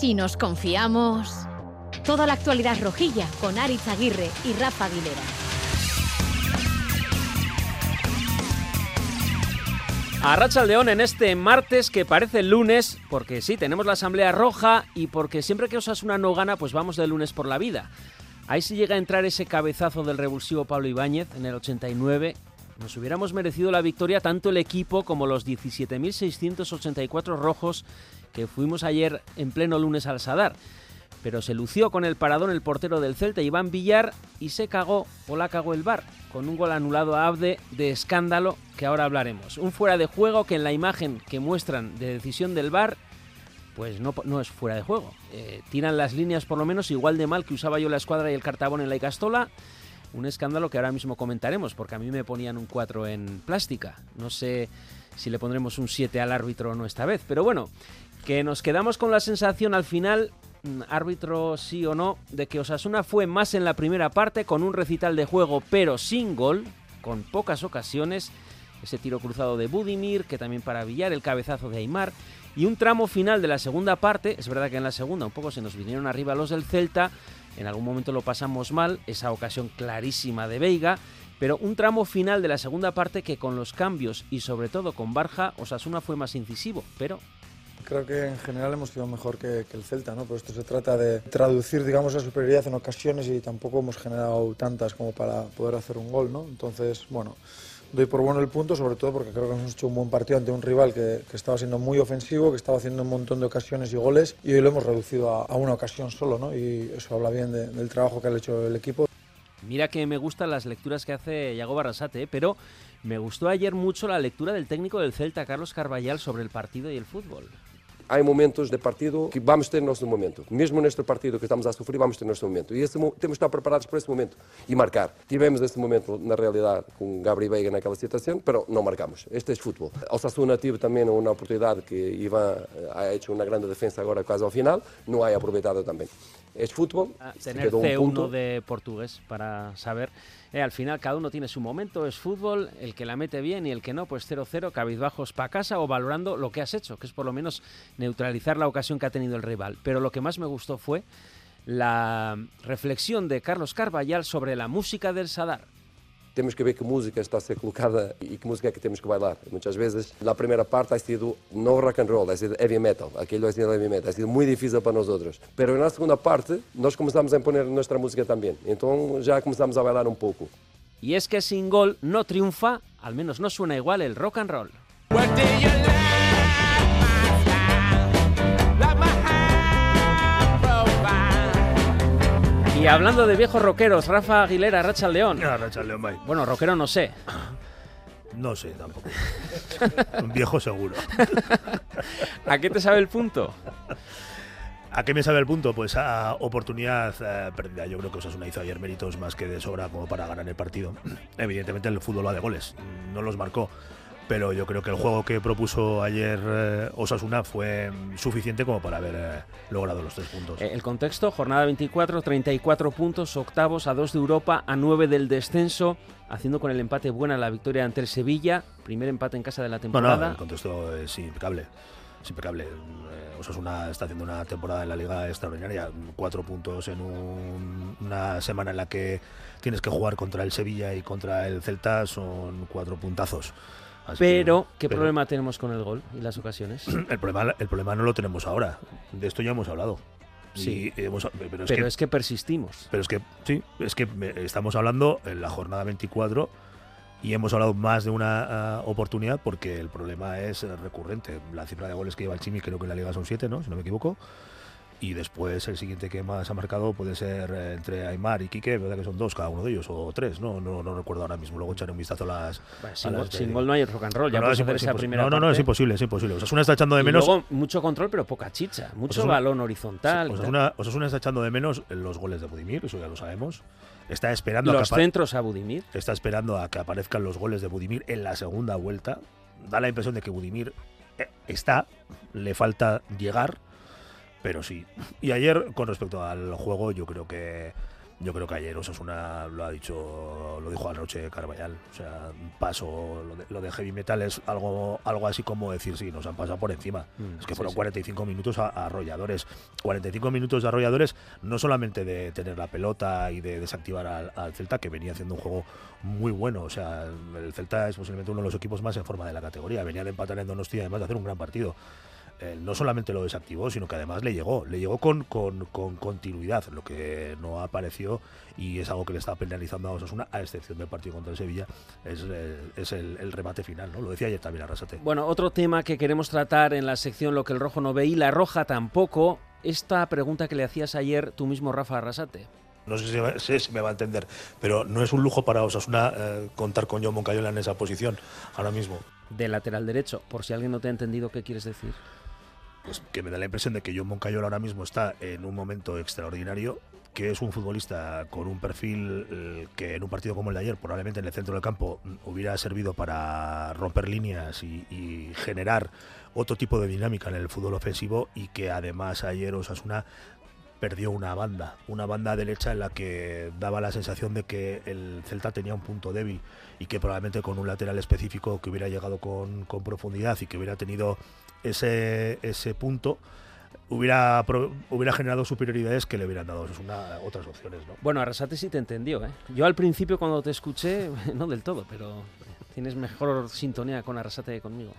Si nos confiamos. Toda la actualidad rojilla con Aritz Aguirre y Rafa Aguilera. A Racha León en este martes que parece lunes, porque sí, tenemos la Asamblea Roja y porque siempre que Osasuna no gana, pues vamos de lunes por la vida. Ahí sí llega a entrar ese cabezazo del revulsivo Pablo Ibáñez en el 89. Nos hubiéramos merecido la victoria tanto el equipo como los 17.684 rojos que fuimos ayer en pleno lunes al Sadar pero se lució con el paradón el portero del Celta, Iván Villar, y se cagó o la cagó el bar, con un gol anulado a Abde de escándalo que ahora hablaremos. Un fuera de juego que en la imagen que muestran de decisión del bar, pues no, es fuera de juego. Eh, tiran las líneas por lo menos igual de mal que usaba yo la escuadra y el cartabón en la Icastola. Un escándalo que ahora mismo comentaremos, porque a mí me ponían un 4 en plástica. No sé si le pondremos un 7 al árbitro o no esta vez, pero bueno, que nos quedamos con la sensación al final Mm, árbitro sí o no, de que Osasuna fue más en la primera parte con un recital de juego pero sin gol, con pocas ocasiones, ese tiro cruzado de Budimir, que también para Villar, el cabezazo de Aymar, y un tramo final de la segunda parte, es verdad que en la segunda un poco se nos vinieron arriba los del Celta, en algún momento lo pasamos mal, esa ocasión clarísima de Veiga, pero un tramo final de la segunda parte que con los cambios y sobre todo con Barja, Osasuna fue más incisivo, pero Creo que en general hemos sido mejor que, el Celta, ¿no? Pero esto se trata de traducir, digamos, la superioridad en ocasiones y tampoco hemos generado tantas como para poder hacer un gol, ¿no? Entonces, bueno, doy por bueno el punto, sobre todo porque creo que hemos hecho un buen partido ante un rival que, estaba siendo muy ofensivo, que estaba haciendo un montón de ocasiones y goles y hoy lo hemos reducido a, una ocasión solo, ¿no? Y eso habla bien del trabajo que ha hecho el equipo. Mira que me gustan las lecturas que hace Yago Barrasate, ¿eh? pero me gustó ayer mucho la lectura del técnico del Celta, Carlos Carballal, sobre el partido y el fútbol. Há momentos de partido que vamos ter nosso momento. Mesmo neste partido que estamos a sofrer, vamos ter nosso momento. E esse, temos de estar preparados para esse momento e marcar. Tivemos esse momento, na realidade, com Gabriel Veiga naquela situação, mas não marcamos. Este é futebol. Ao Sassuna tive também uma oportunidade que Ivan ha hecho uma grande defesa agora quase ao final, não há aproveitado também. Es fútbol. Ah, tener C1 de portugués para saber. Eh, al final cada uno tiene su momento, es fútbol, el que la mete bien y el que no, pues 0-0, cabizbajos para casa o valorando lo que has hecho, que es por lo menos neutralizar la ocasión que ha tenido el rival. Pero lo que más me gustó fue la reflexión de Carlos Carballal sobre la música del Sadar. Temos que ver que música está a ser colocada e que música é que temos que bailar. Muitas vezes, na primeira parte, ha sido no rock and roll, ha sido heavy metal, aquilo ha sido heavy metal, ha sido muito difícil para nós outros. Pero na segunda parte, nós começamos a imponer nossa música também. Então já começamos a bailar um pouco. E es que sin gol no triunfa, al menos no suena igual el rock and roll. Y hablando de viejos rockeros, Rafa Aguilera, Racha León. Ah, Racha León, Bueno, rockero no sé. No sé tampoco. Un viejo seguro. ¿A qué te sabe el punto? ¿A qué me sabe el punto? Pues a oportunidad eh, perdida. Yo creo que Osasuna hizo ayer méritos más que de sobra como para ganar el partido. Evidentemente el fútbol va de goles, no los marcó pero yo creo que el juego que propuso ayer eh, Osasuna fue suficiente como para haber eh, logrado los tres puntos. Eh, el contexto, jornada 24, 34 puntos, octavos a 2 de Europa, a 9 del descenso, haciendo con el empate buena la victoria ante el Sevilla, primer empate en casa de la temporada. No, no, el contexto es impecable. Es impecable. Osasuna está haciendo una temporada en la liga extraordinaria. Cuatro puntos en una semana en la que tienes que jugar contra el Sevilla y contra el Celta son cuatro puntazos pero, ¿qué problema tenemos con el gol y las ocasiones? El problema, el problema no lo tenemos ahora. De esto ya hemos hablado. Sí, pero, es, que, persistimos. Pero es que, sí, es que estamos hablando en la jornada 24 y hemos hablado más de una ah, oportunidad porque el problema es recurrente. La cifra de goles que lleva el Chimi creo que en la liga son 7, ¿no? Si no me equivoco y después el siguiente que más ha marcado puede ser eh, entre Aymar y Quique, verdad que son dos cada uno de ellos, o tres, no, no, no recuerdo ahora mismo, luego echaré un vistazo a las... sin, gol no hay rock and roll, ya no, esa primera No, no, no, es imposible, es imposible. Osasuna está echando de menos... luego mucho control, pero poca chicha, mucho balón horizontal. Osasuna, Osasuna está echando de menos los goles de Budimir, eso ya lo sabemos. Está esperando los centros a Budimir. Está esperando a que aparezcan los goles de Budimir en la segunda vuelta. Da la impresión de que Budimir eh, está, le falta llegar pero sí. Y ayer, con respecto al juego, yo creo que yo creo que ayer Osasuna lo ha dicho, lo dijo anoche Carvallal. O sea, un paso, lo de, heavy metal es algo, algo así como decir, sí, nos han pasado por encima. Mm, es que fueron 45 minutos a, arrolladores. 45 minutos de arrolladores, no solamente de tener la pelota y de desactivar al, Celta, que venía haciendo un juego muy bueno. O sea, el Celta es posiblemente uno de los equipos más en forma de la categoría. Venía de empatar en Donostia, además de hacer un gran partido. Eh, no solamente lo desactivó, sino que además le llegó, le llegó con, con, continuidad, lo que no apareció y es algo que le está penalizando a Osasuna, a excepción del partido contra el Sevilla, es, eh, es el, remate final, ¿no? Lo decía ayer también Arrasate. Bueno, otro tema que queremos tratar en la sección Lo que el rojo no ve y la roja tampoco, esta pregunta que le hacías ayer tú mismo, Rafa Arrasate. No sé si, me va a entender, pero no es un lujo para Osasuna eh, contar con John Moncayola en esa posición ahora mismo. De lateral derecho, por si alguien no te ha entendido qué quieres decir pues que me da la impresión de que John Moncayola ahora mismo está en un momento extraordinario, que es un futbolista con un perfil eh, que en un partido como el de ayer, probablemente en el centro del campo, mm, hubiera servido para romper líneas y, generar otro tipo de dinámica en el fútbol ofensivo y que además ayer Osasuna perdió una banda, una banda derecha en la que daba la sensación de que el Celta tenía un punto débil y que probablemente con un lateral específico que hubiera llegado con, con profundidad y que hubiera tenido ese, ese punto hubiera, hubiera generado superioridades que le hubieran dado es una, otras opciones. ¿no? Bueno, Arrasate sí te entendió. ¿eh? Yo al principio cuando te escuché, no del todo, pero tienes mejor sintonía con Arrasate que conmigo.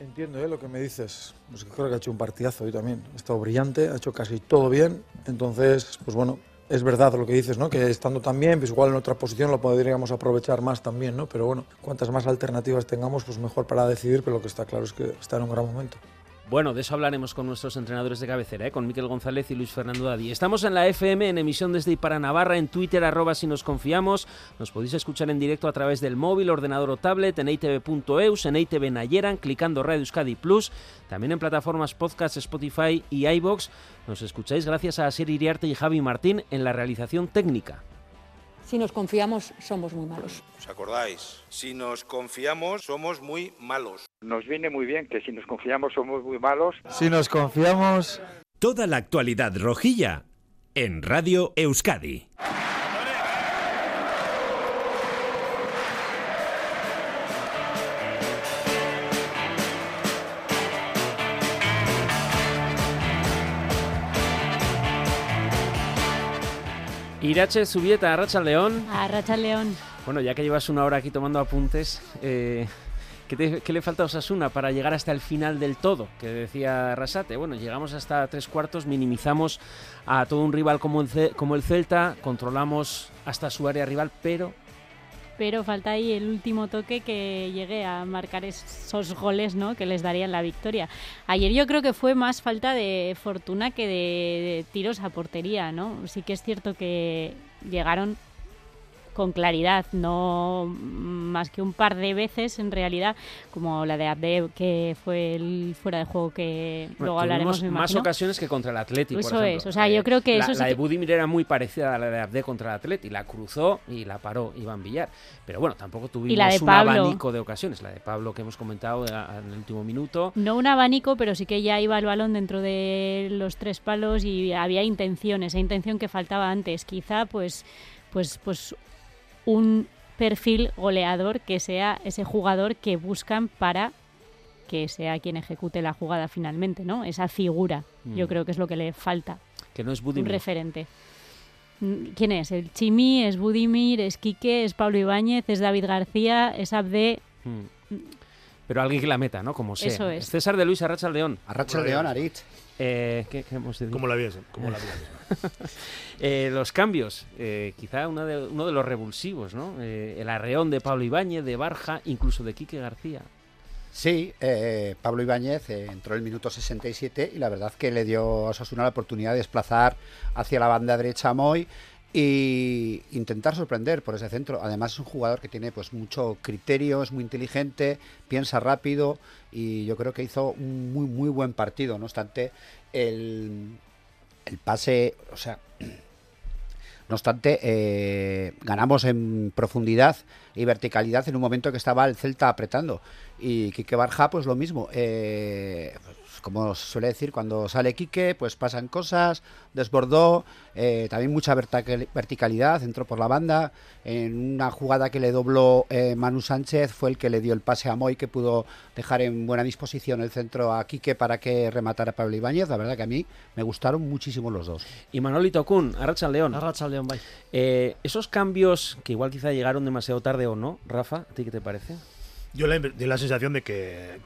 Entiendo ¿eh? lo que me dices. Pues creo que ha hecho un partidazo hoy también. Ha estado brillante, ha hecho casi todo bien. Entonces, pues bueno, es verdad lo que dices, ¿no? Que estando tan bien, pues igual en otra posición lo podríamos aprovechar más también, ¿no? Pero bueno, cuantas más alternativas tengamos, pues mejor para decidir, pero lo que está claro es que está en un gran momento. Bueno, de eso hablaremos con nuestros entrenadores de cabecera, ¿eh? con Miquel González y Luis Fernando Dadi. Estamos en la FM, en emisión desde y para Navarra, en Twitter, arroba si nos confiamos. Nos podéis escuchar en directo a través del móvil, ordenador o tablet, en itv.eus, en ITV Nayeran, clicando Radio Euskadi Plus, también en plataformas podcast, Spotify y iBox. Nos escucháis gracias a Sir Iriarte y Javi Martín en la realización técnica. Si nos confiamos, somos muy malos. ¿Os acordáis? Si nos confiamos, somos muy malos. Nos viene muy bien que si nos confiamos, somos muy malos. Si nos confiamos... Toda la actualidad rojilla en Radio Euskadi. Irache Subieta, Arracha León. Arracha León. Bueno, ya que llevas una hora aquí tomando apuntes, eh, ¿qué, le falta a Osasuna para llegar hasta el final del todo? Que decía Rasate. Bueno, llegamos hasta tres cuartos, minimizamos a todo un rival como el Celta, controlamos hasta su área rival, pero pero falta ahí el último toque que llegue a marcar esos goles ¿no? que les darían la victoria. Ayer yo creo que fue más falta de fortuna que de, tiros a portería, ¿no? Sí que es cierto que llegaron con claridad, no más que un par de veces en realidad, como la de Abde, que fue el fuera de juego que luego hablaremos. más ocasiones que contra el Atleti. Eso es, o sea, yo creo que la, eso La de Budimir era muy parecida a la de Abde contra el Atleti, la cruzó y la paró Iván Villar. Pero bueno, tampoco tuvimos un abanico de ocasiones. La de Pablo que hemos comentado en el último minuto. No un abanico, pero sí que ya iba el balón dentro de los tres palos y había intención, esa intención que faltaba antes. Quizá pues pues pues un perfil goleador que sea ese jugador que buscan para que sea quien ejecute la jugada finalmente, ¿no? Esa figura, yo mm. creo que es lo que le falta. Que no es Budimir. Un referente. Mm, ¿Quién es? El Chimi, es Budimir, es Quique, es Pablo Ibáñez, es David García, es Abde. Mm. Pero alguien que la meta, ¿no? Como sea. Eso es. César de Luis Arracha León. Arracha León, Aritz. Eh, ¿qué, hemos ¿Cómo la vías? ¿Cómo la eh, los cambios, eh, quizá uno de, uno de los revulsivos, ¿no? Eh, el arreón de Pablo Ibáñez, de Barja, incluso de Quique García. Sí, Pablo Ibáñez entró en el minuto 67 y la verdad que le dio a Osasuna la oportunidad de desplazar hacia la banda derecha a Moy y intentar sorprender por ese centro. Además es un jugador que tiene pues mucho criterio, es muy inteligente, piensa rápido y yo creo que hizo un muy muy buen partido. No obstante, el, el pase, o sea, No obstante, eh, ganamos en profundidad y verticalidad en un momento que estaba el Celta apretando. Y Quique Barja, pues lo mismo. Eh, como se suele decir, cuando sale Quique, pues pasan cosas, desbordó, eh, también mucha verticalidad, entró por la banda. En una jugada que le dobló eh, Manu Sánchez fue el que le dio el pase a Moy, que pudo dejar en buena disposición el centro a Quique para que rematara a Pablo Ibáñez. La verdad que a mí me gustaron muchísimo los dos. Y Manolito Kun, Arracha León. Arracha León, bye. Eh, esos cambios que igual quizá llegaron demasiado tarde o no, Rafa, ¿a ti qué te parece? Yo di la sensación de que,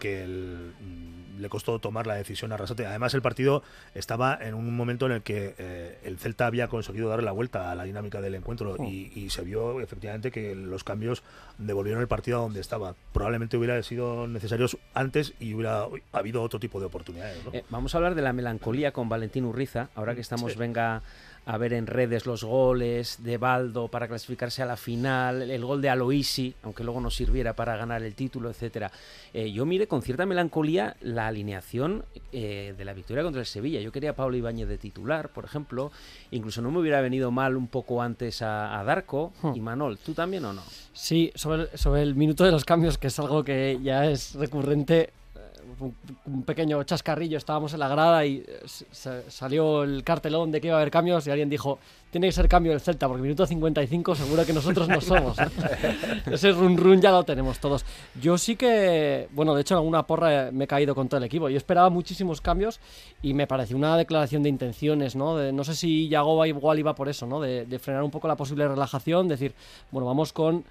le costó tomar la decisión a Rasate. Además, el partido estaba en un momento en el que eh, el Celta había conseguido darle la vuelta a la dinámica del encuentro oh. y, se vio efectivamente que los cambios devolvieron el partido a donde estaba. Probablemente hubiera sido necesarios antes y hubiera habido otro tipo de oportunidades. Eh, vamos a hablar de la melancolía con Valentín Urriza, ahora que estamos, venga a ver en redes los goles de Baldo para clasificarse a la final, el gol de Aloisi, aunque luego no sirviera para ganar el título, etcétera. Eh, yo mire con cierta melancolía la alineación eh, de la victoria contra el Sevilla. Yo quería a Pablo Ibáñez de titular, por ejemplo. Incluso no me hubiera venido mal un poco antes a, Darko. Hmm. Y Manol, ¿tú también o no? Sí, sobre sobre el minuto de los cambios, que es algo que ya es recurrente un pequeño chascarrillo, estábamos en la grada y eh, salió el cartelón de que iba a haber cambios y alguien dijo, tiene que ser cambio del Celta, porque minuto 55 seguro que nosotros no somos. ¿eh? Ese run run ya lo tenemos todos. Yo sí que, bueno, de hecho en alguna porra me he caído con todo el equipo. Yo esperaba muchísimos cambios y me pareció una declaración de intenciones, ¿no? no sé si Yagoba igual iba por eso, ¿no? De, de frenar un poco la posible relajación, decir, bueno, vamos con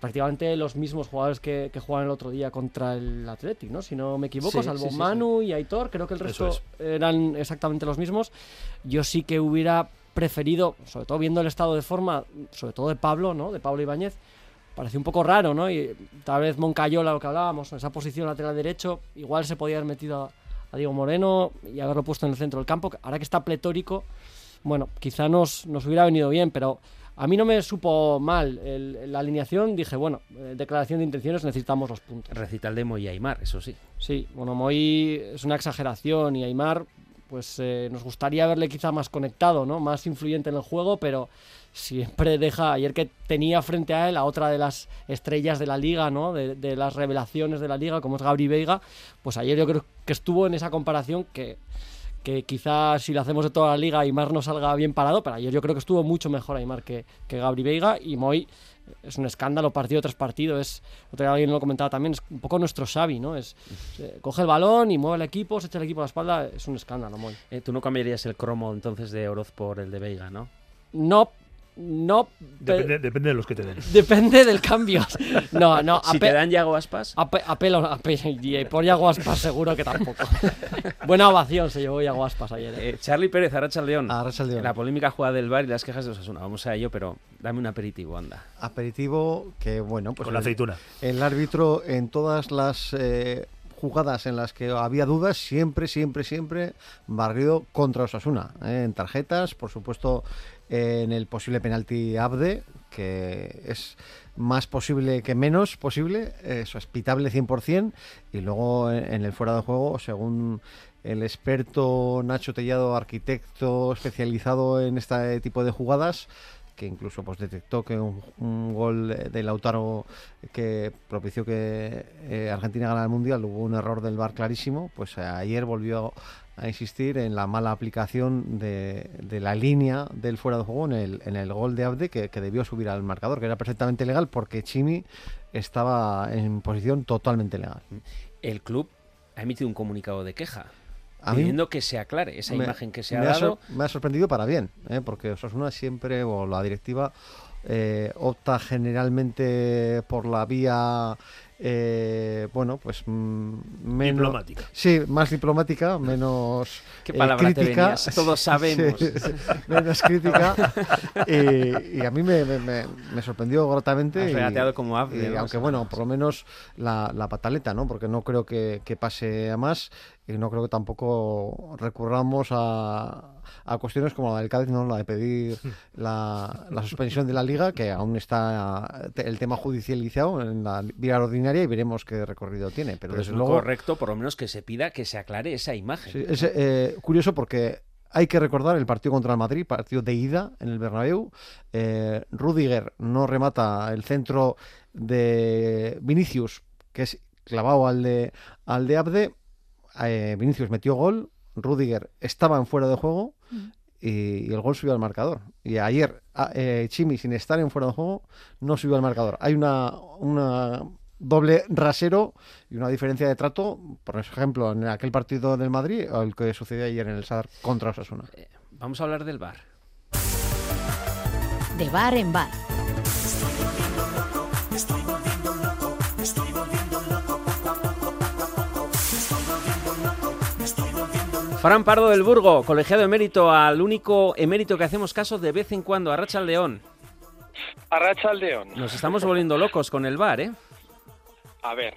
prácticamente los mismos jugadores que, que jugaban el otro día contra el Athletic, ¿no? Si no me equivoco, salvo Manu y Aitor, creo que el resto eran exactamente los mismos. Yo sí que hubiera preferido, sobre todo viendo el estado de forma, sobre todo de Pablo, ¿no? De Pablo Ibáñez, parecía un poco raro, ¿no? Y tal vez Moncayola, lo que hablábamos, en esa posición lateral derecho, igual se podía haber metido a, Diego Moreno y haberlo puesto en el centro del campo. Ahora que está pletórico, bueno, quizá nos, nos hubiera venido bien, pero a mí no me supo mal la alineación. Dije, bueno, eh, declaración de intenciones, necesitamos los puntos. Recital de Moy y Aymar, eso sí. Sí, bueno, Moy es una exageración y Aymar, pues eh, nos gustaría verle quizá más conectado, ¿no? Más influyente en el juego, pero siempre deja. Ayer que tenía frente a él a otra de las estrellas de la liga, ¿no? De, de las revelaciones de la liga, como es Gabri Veiga, pues ayer yo creo que estuvo en esa comparación que que quizás si lo hacemos de toda la liga Aymar no salga bien parado, pero ayer yo creo que estuvo mucho mejor Aymar que, que Gabri Veiga y Moy es un escándalo partido tras partido, es, otra vez alguien lo comentaba también, es un poco nuestro Xavi, ¿no? Es, coge el balón y mueve el equipo, se echa el equipo a la espalda, es un escándalo, Moy. Eh, ¿Tú no cambiarías el cromo entonces de Oroz por el de Veiga, no? No, no. Depende, depende, de los que te den. Depende del cambio. No, no. Si te dan Yago Aspas. apelo, y por Yago Aspas seguro que tampoco. Buena ovación se llevó Yago Aspas ayer. ¿eh? Eh, Charlie Pérez, Arracha León. León. La polémica jugada del bar y las quejas de Osasuna. Vamos a ello, pero dame un aperitivo, anda. Aperitivo que, bueno, pues. Con la aceituna. El, árbitro en todas las. Eh, jugadas en las que había dudas, siempre, siempre, siempre barrido contra Osasuna. En tarjetas, por supuesto, en el posible penalti Abde, que es más posible que menos posible, eso es pitable 100%, y luego en el fuera de juego, según el experto Nacho Tellado, arquitecto especializado en este tipo de jugadas, que incluso pues detectó que un, gol de Lautaro que propició que eh, Argentina ganara el Mundial hubo un error del VAR clarísimo, pues ayer volvió a insistir en la mala aplicación de, la línea del fuera de juego en el, en el gol de Abde que, debió subir al marcador, que era perfectamente legal porque Chimi estaba en posición totalmente legal. El club ha emitido un comunicado de queja pidiendo que se aclare esa imagen que se ha dado. me ha sorprendido para bien, ¿eh? porque Osasuna siempre, o la directiva, eh, opta generalmente por la vía eh, bueno, pues mm, menos diplomática. Sí, más diplomática, menos ¿Qué eh, crítica. Todos sabemos. menos crítica. y, a mí me, sorprendió gratamente. y, como Aunque bueno, por lo menos la, pataleta, ¿no? Porque no creo que, que pase a más y no creo que tampoco recurramos a, a cuestiones como la del Cádiz, ¿no? la de pedir la, la, suspensión de la liga, que aún está el tema judicializado en la vía ordinaria y veremos qué recorrido tiene. Pero, es luego, correcto, por lo menos que se pida que se aclare esa imagen. es eh, curioso porque hay que recordar el partido contra el Madrid, partido de ida en el Bernabéu. Eh, Rudiger no remata el centro de Vinicius, que es clavado al de, al de Abde. Eh, Vinicius metió gol, Rudiger estaba en fuera de juego y, y el gol subió al marcador. Y ayer eh, Chimi, sin estar en fuera de juego, no subió al marcador. Hay una, una doble rasero y una diferencia de trato, por ejemplo, en aquel partido del Madrid o el que sucedió ayer en el Sadar contra Osasuna. Vamos a hablar del bar. De bar en bar. Fran Pardo del Burgo, colegiado emérito, al único emérito que hacemos caso de vez en cuando, a Racha León. Arracha al León. Nos estamos volviendo locos con el bar, ¿eh? A ver.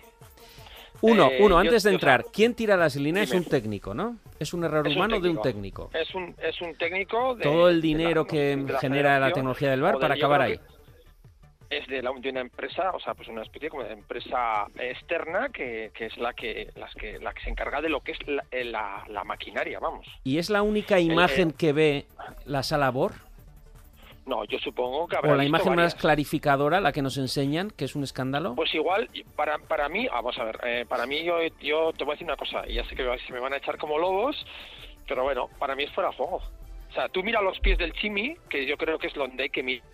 Uno, Eh, uno, yo- antes de yo- entrar, ¿quién tira las líneas? Es un técnico, ¿no? Es un error Es un humano de un técnico. Es un, es un técnico de... Todo el de la- dinero que de la genera la tecnología del bar para acabar ahí. que Es de, la, de una empresa, o sea, pues una especie como de empresa externa que, que es la que, las que la que se encarga de lo que es la, eh, la- la maquinaria, vamos. ¿Y es la única eh, imagen que ve la sala BOR? No, yo supongo que habrá ¿O la visto imagen varias. más clarificadora, la que nos enseñan, que es un escándalo? Pues igual, para, para mí, vamos a ver, eh, para mí yo, yo te voy a decir una cosa, y ya sé que se me van a echar como lobos, pero bueno, para mí es fuera de juego. O sea, tú mira los pies del Chimi, que yo creo que es donde hay que mirar,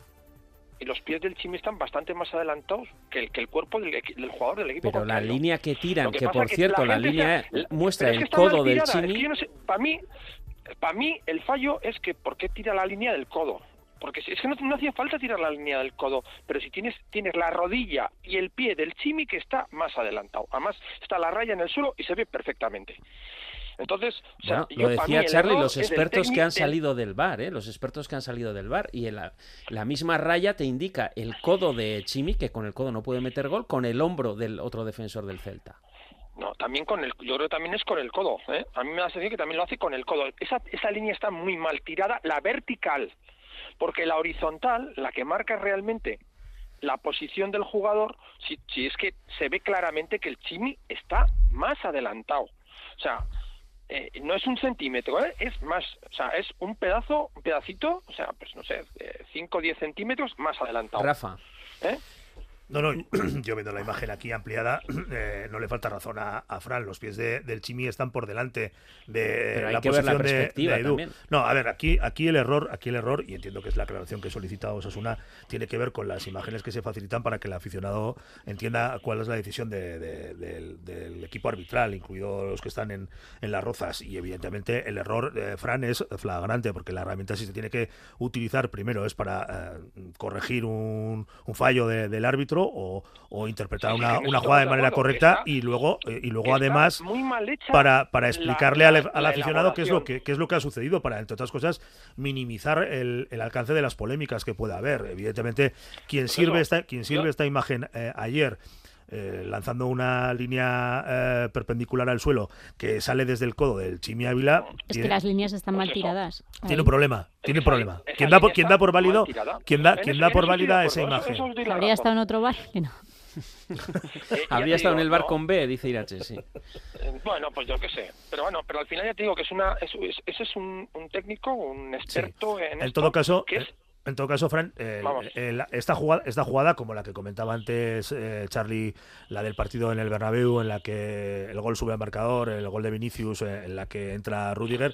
y los pies del Chimi están bastante más adelantados que el, que el cuerpo del, del jugador del equipo Pero la línea que tiran, que, por que cierto, la, línea se- muestra es el codo del es Chimi. no sé, para mí, para mí el fallo es que ¿por qué tira la línea del codo? Porque es que no, no hacía falta tirar la línea del codo, pero si tienes tienes la rodilla y el pie del chimi que está más adelantado. Además, está la raya en el suelo y se ve perfectamente. Entonces, o sea, lo decía Charlie, los expertos que han salido del bar, ¿eh? los expertos que han salido del bar, y en la, la misma raya te indica el codo de Chimi, que con el codo no puede meter gol, con el hombro del otro defensor del Celta. No, también con el, yo creo que también es con el codo. ¿eh? A mí me da la sensación que también lo hace con el codo. Esa, esa línea está muy mal tirada, la vertical, porque la horizontal, la que marca realmente la posición del jugador, si, si es que se ve claramente que el Chimi está más adelantado. O sea, eh, no es un centímetro, ¿eh? es más, o sea, es un pedazo, un pedacito, o sea, pues no sé, 5 o 10 centímetros más adelantado. Rafa. ¿Eh? No, no, yo viendo la imagen aquí ampliada, eh, no le falta razón a, a Fran. Los pies de- del Chimi están por delante de la posición de- de Edu. No, a ver, aquí, aquí el error, aquí el error, y entiendo que es la aclaración que solicita Osasuna, tiene que ver con las imágenes que se facilitan para que el aficionado entienda cuál es la decisión de- de- del, del equipo arbitral, incluidos los que están en, en las rozas. Y evidentemente el error, eh, Fran, es flagrante, porque la herramienta si se tiene que utilizar primero es para eh, corregir un, un fallo de- del árbitro o, o interpretar Sí, una, una estamos jugada de manera correcta está- y luego eh, y luego además muy mal hecha para, para explicarle la- al, al aficionado qué es lo que qué es lo que ha sucedido para entre otras cosas minimizar el, el alcance de las polémicas que pueda haber. Evidentemente quien sirve esta quien sirve esta imagen eh, ayer eh, lanzando una línea eh, perpendicular al suelo que sale desde el codo del Chimi Ávila Es tiene, que las líneas están Pues mal tiradas. tiene Ahí. un problema tiene un problema esa quien da por, está da por válido quien da En eso- da en por válida esa imagen Habría estado en otro bar que no. Eh, Habría estado en digo, el bar ¿no? con B, dice Irache, sí. Eh, Bueno, pues yo qué sé. Pero bueno, pero al final ya te digo que es una, es, es- ese es un, un técnico, un experto en, en esto, todo caso que es- En todo caso, Fran, eh, eh, esta, jugada, esta jugada, como la que comentaba antes eh, Charlie, la del partido en el Bernabéu, en la que el gol sube al marcador, el gol de Vinicius, eh, en la que entra Rudiger,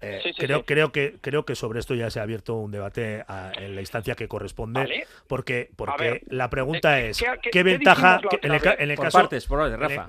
eh, Sí, sí, creo, sí. creo, que, creo que sobre esto ya se ha abierto un debate a- en la instancia que corresponde, Vale. porque, porque ver, la pregunta eh, es, ¿qué- ¿qué, qué- qué ventaja? en, el, otra ca- en el caso,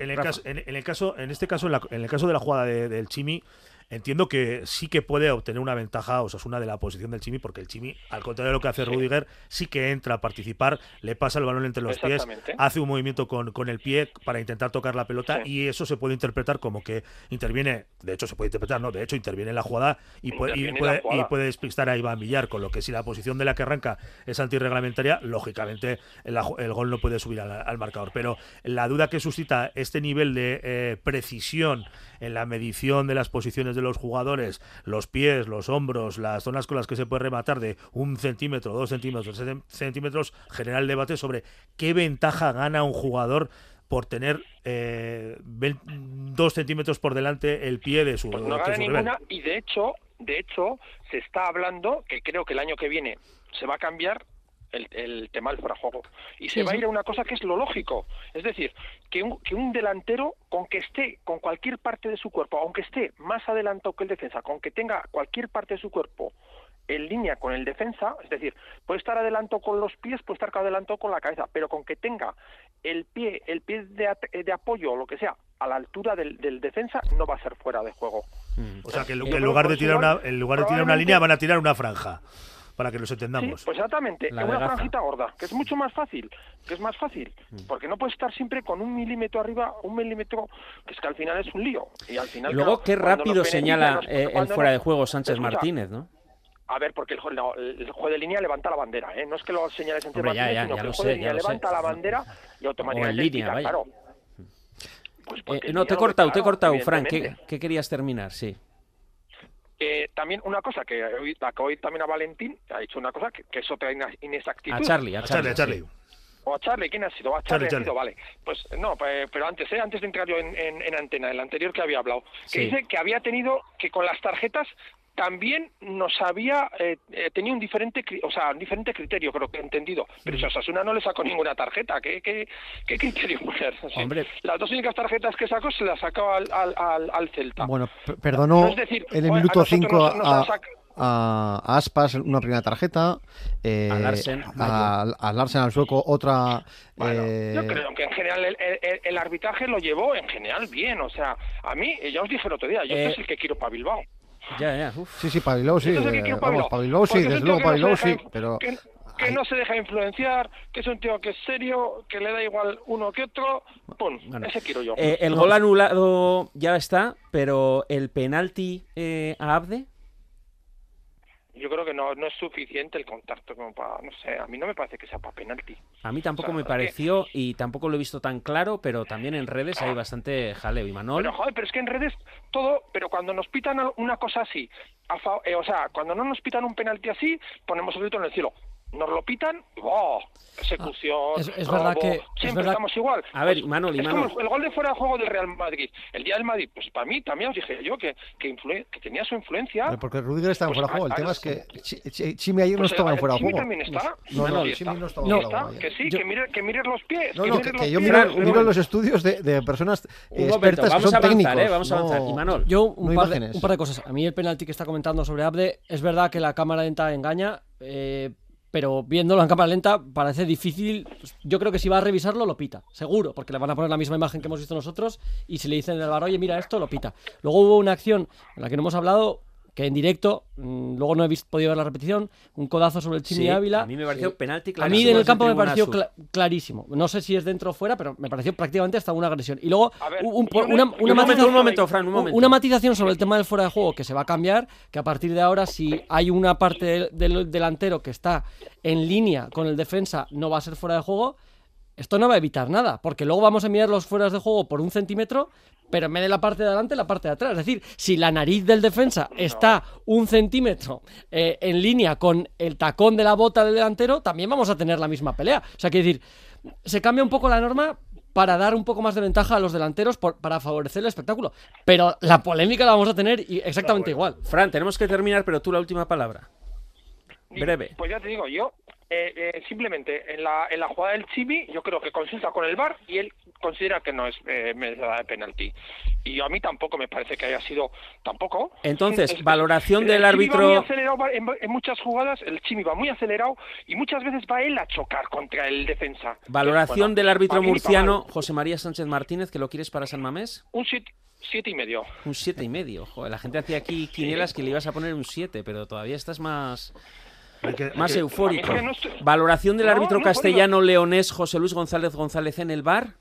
en el- Rafa. caso- en- el caso, este caso, en, la- en el caso de la jugada de- del Chimi, entiendo que sí que puede obtener una ventaja Osasuna de la posición del Chimi, porque el Chimi, al contrario de lo que hace Sí. Rudiger, sí que entra a participar, le pasa el balón entre los pies, hace un movimiento con, con el pie para intentar tocar la pelota Sí. y eso se puede interpretar como que interviene, de hecho se puede interpretar, no, de hecho interviene en la jugada y puede, y puede, jugada. y puede despistar a Iván Villar, con lo que si la posición de la que arranca es antirreglamentaria, lógicamente el, el gol no puede subir al, al marcador. Pero la duda que suscita este nivel de eh, precisión en la medición de las posiciones de los jugadores, los pies, los hombros, las zonas con las que se puede rematar de un centímetro, dos centímetros, tres centímetros, genera el debate sobre qué ventaja gana un jugador por tener eh, dos centímetros por delante el pie de su, Pues de no gana ninguna y de hecho de hecho, se está hablando que creo que el año que viene se va a cambiar el, el tema del fuera de juego. Y se Sí, va a ir a una cosa que es lo lógico. Es decir, que un, que un delantero, con que esté con cualquier parte de su cuerpo, aunque esté más adelantado que el defensa, con que tenga cualquier parte de su cuerpo en línea con el defensa, es decir, puede estar adelanto con los pies, puede estar adelanto con la cabeza, pero con que tenga el pie, el pie de, at- de apoyo o lo que sea a la altura del, del defensa, no va a ser fuera de juego. O sea, que, en lugar de pues tirar una, en lugar de tirar una línea van a tirar una franja, para que nos entendamos. Sí, pues exactamente, La una de Gaza. franjita gorda, que es mucho más fácil, que es más fácil, Mm. porque no puedes estar siempre con un milímetro arriba, un milímetro, que es que al final es un lío. Y al final, Luego, claro, qué rápido señala nos- eh, el fuera de juego Sánchez Escucha, Martínez, ¿no? A ver, porque el, no, el juego de línea levanta la bandera, ¿eh? No es que lo señale Sánchez Hombre, ya, Martínez, ya, sino ya que lo el juego de sé, línea ya lo sé. levanta la bandera y automáticamente línea, claro. Pues porque Eh, no, te he línea cortado, te he cortado, Frank. ¿Qué, evidentemente. qué querías terminar? Sí. Eh, también una cosa que hoy, la que hoy también a Valentín ha dicho una cosa que, que es otra inexactitud. A Charlie, a Charlie. Charlie, Charlie. O a Charlie, ¿quién ha sido? A Charlie, Charlie, ha Charlie. sido, vale. Pues no, pues, pero antes, ¿eh? antes de entrar yo en, en- en antena, el anterior que había hablado, que Sí. dice que había tenido, que con las tarjetas también nos había eh, eh, tenido un diferente, o sea, un diferente criterio, creo que he entendido. Pero si a Osasuna no le sacó ninguna tarjeta, ¿qué, qué, qué criterio poner? Sí. Hombre. Las dos únicas tarjetas que sacó se las sacó al, al, al, al Celta. Bueno, perdonó No, es decir, en el minuto nosotros 5 nos- nos a, a- a Aspas una primera tarjeta, eh, A Larsen. a, a Larsen al sueco otra. eh, Yo creo que en general el, el- el arbitraje lo llevó en general bien. O sea, a mí, ya os dije el otro día, yo Eh, este es el que quiero para Bilbao. Ya, ya. uf. Sí, sí, para Bilbao sí. Eh, vamos, Bilbao sí, desde luego que para no se Bilbao sí, pero. Que, que no se deja influenciar, que es un tío que es serio, que le da igual uno que otro. Pum, Bueno. ese quiero yo. Eh, el gol anulado ya está, pero el penalti eh, a Abde. Yo creo que no, no es suficiente el contacto como para, no sé, a mí no me parece que sea para penalti. A mí tampoco O sea, me que- pareció y tampoco lo he visto tan claro, pero también en redes hay bastante jaleo. Y Manol, Pero joder, pero es que en redes todo, pero cuando nos pitan una cosa así, a fa- eh, o sea, cuando no nos pitan un penalti así, ponemos el grito en el cielo. Nos lo pitan, ¡oh! Ejecución, Ah, es- es verdad robo, que- es siempre verdad- estamos igual. A ver, Pues, Manol, y es Manol. como el, el gol de fuera de juego del Real Madrid. El día del Madrid, pues para mí también os dije yo que, que, influe- que tenía su influencia. Eh, Porque Rudiger estaba Pues fuera de juego. El a- tema a- es que Chi- Chi- Chimi ayer no Pues, estaba en eh, fuera de Chimi juego. también está. No, no, Sí Chimi no estaba No fuera juego. que sí, que mire, que mires los pies. No, que no, que, los que yo miro, Pero- miro los estudios de, de personas eh, expertas vamos que son a avanzar, técnicos. eh, vamos a avanzar. no- Y Manol. Yo, un, No par de, imágenes. un par de cosas. A mí el penalti que está comentando sobre Abde, es verdad que la cámara lenta engaña, eh, pero viéndolo en cámara lenta parece difícil. Yo creo que si va a revisarlo, lo pita, seguro, porque le van a poner la misma imagen que hemos visto nosotros y si le dicen en el bar, oye, mira esto, lo pita. Luego hubo una acción en la que no hemos hablado, que en directo, mm, luego no he visto, podido ver la repetición, un codazo sobre el Chimi Sí, Ávila. a mí me pareció penalti A mí clarísimo en el campo me pareció clarísimo. No sé si es dentro o fuera, pero me pareció prácticamente hasta una agresión. Y luego ver, un- un- una, matización- un momento, Fran, un momento. una matización sobre el tema del fuera de juego que se va a cambiar, que a partir de ahora si hay una parte del, del delantero que está en línea con el defensa no va a ser fuera de juego. Esto no va a evitar nada, porque luego vamos a mirar los fueras de juego por un centímetro, pero en vez de la parte de adelante, la parte de atrás. Es decir, si la nariz del defensa está un centímetro eh, en línea con el tacón de la bota del delantero, también vamos a tener la misma pelea. O sea, quiero decir, se cambia un poco la norma para dar un poco más de ventaja a los delanteros por- para favorecer el espectáculo. Pero la polémica la vamos a tener exactamente igual. Fran, tenemos que terminar, pero tú la última palabra. Breve. Pues ya te digo, yo eh, eh, simplemente en la, en la jugada del Chibi, yo creo que consulta con el VAR y él considera que no es eh, merecedora de penalti. Y a mí tampoco me parece que haya sido tampoco. Entonces, Es- valoración el del árbitro- en, en muchas jugadas el Chimi va muy acelerado y muchas veces va él a chocar contra el defensa. Valoración Bueno, del árbitro murciano. José María Sánchez Martínez, que lo quieres para San Mamés. Un siete, siete y medio. Un siete y medio. Joder, la gente hacía aquí quinielas que le ibas a poner un 7, pero todavía estás más, Hay que- hay más que- eufórico. A mí es que no estoy- Valoración del No, árbitro castellano leonés José Luis González González en el bar.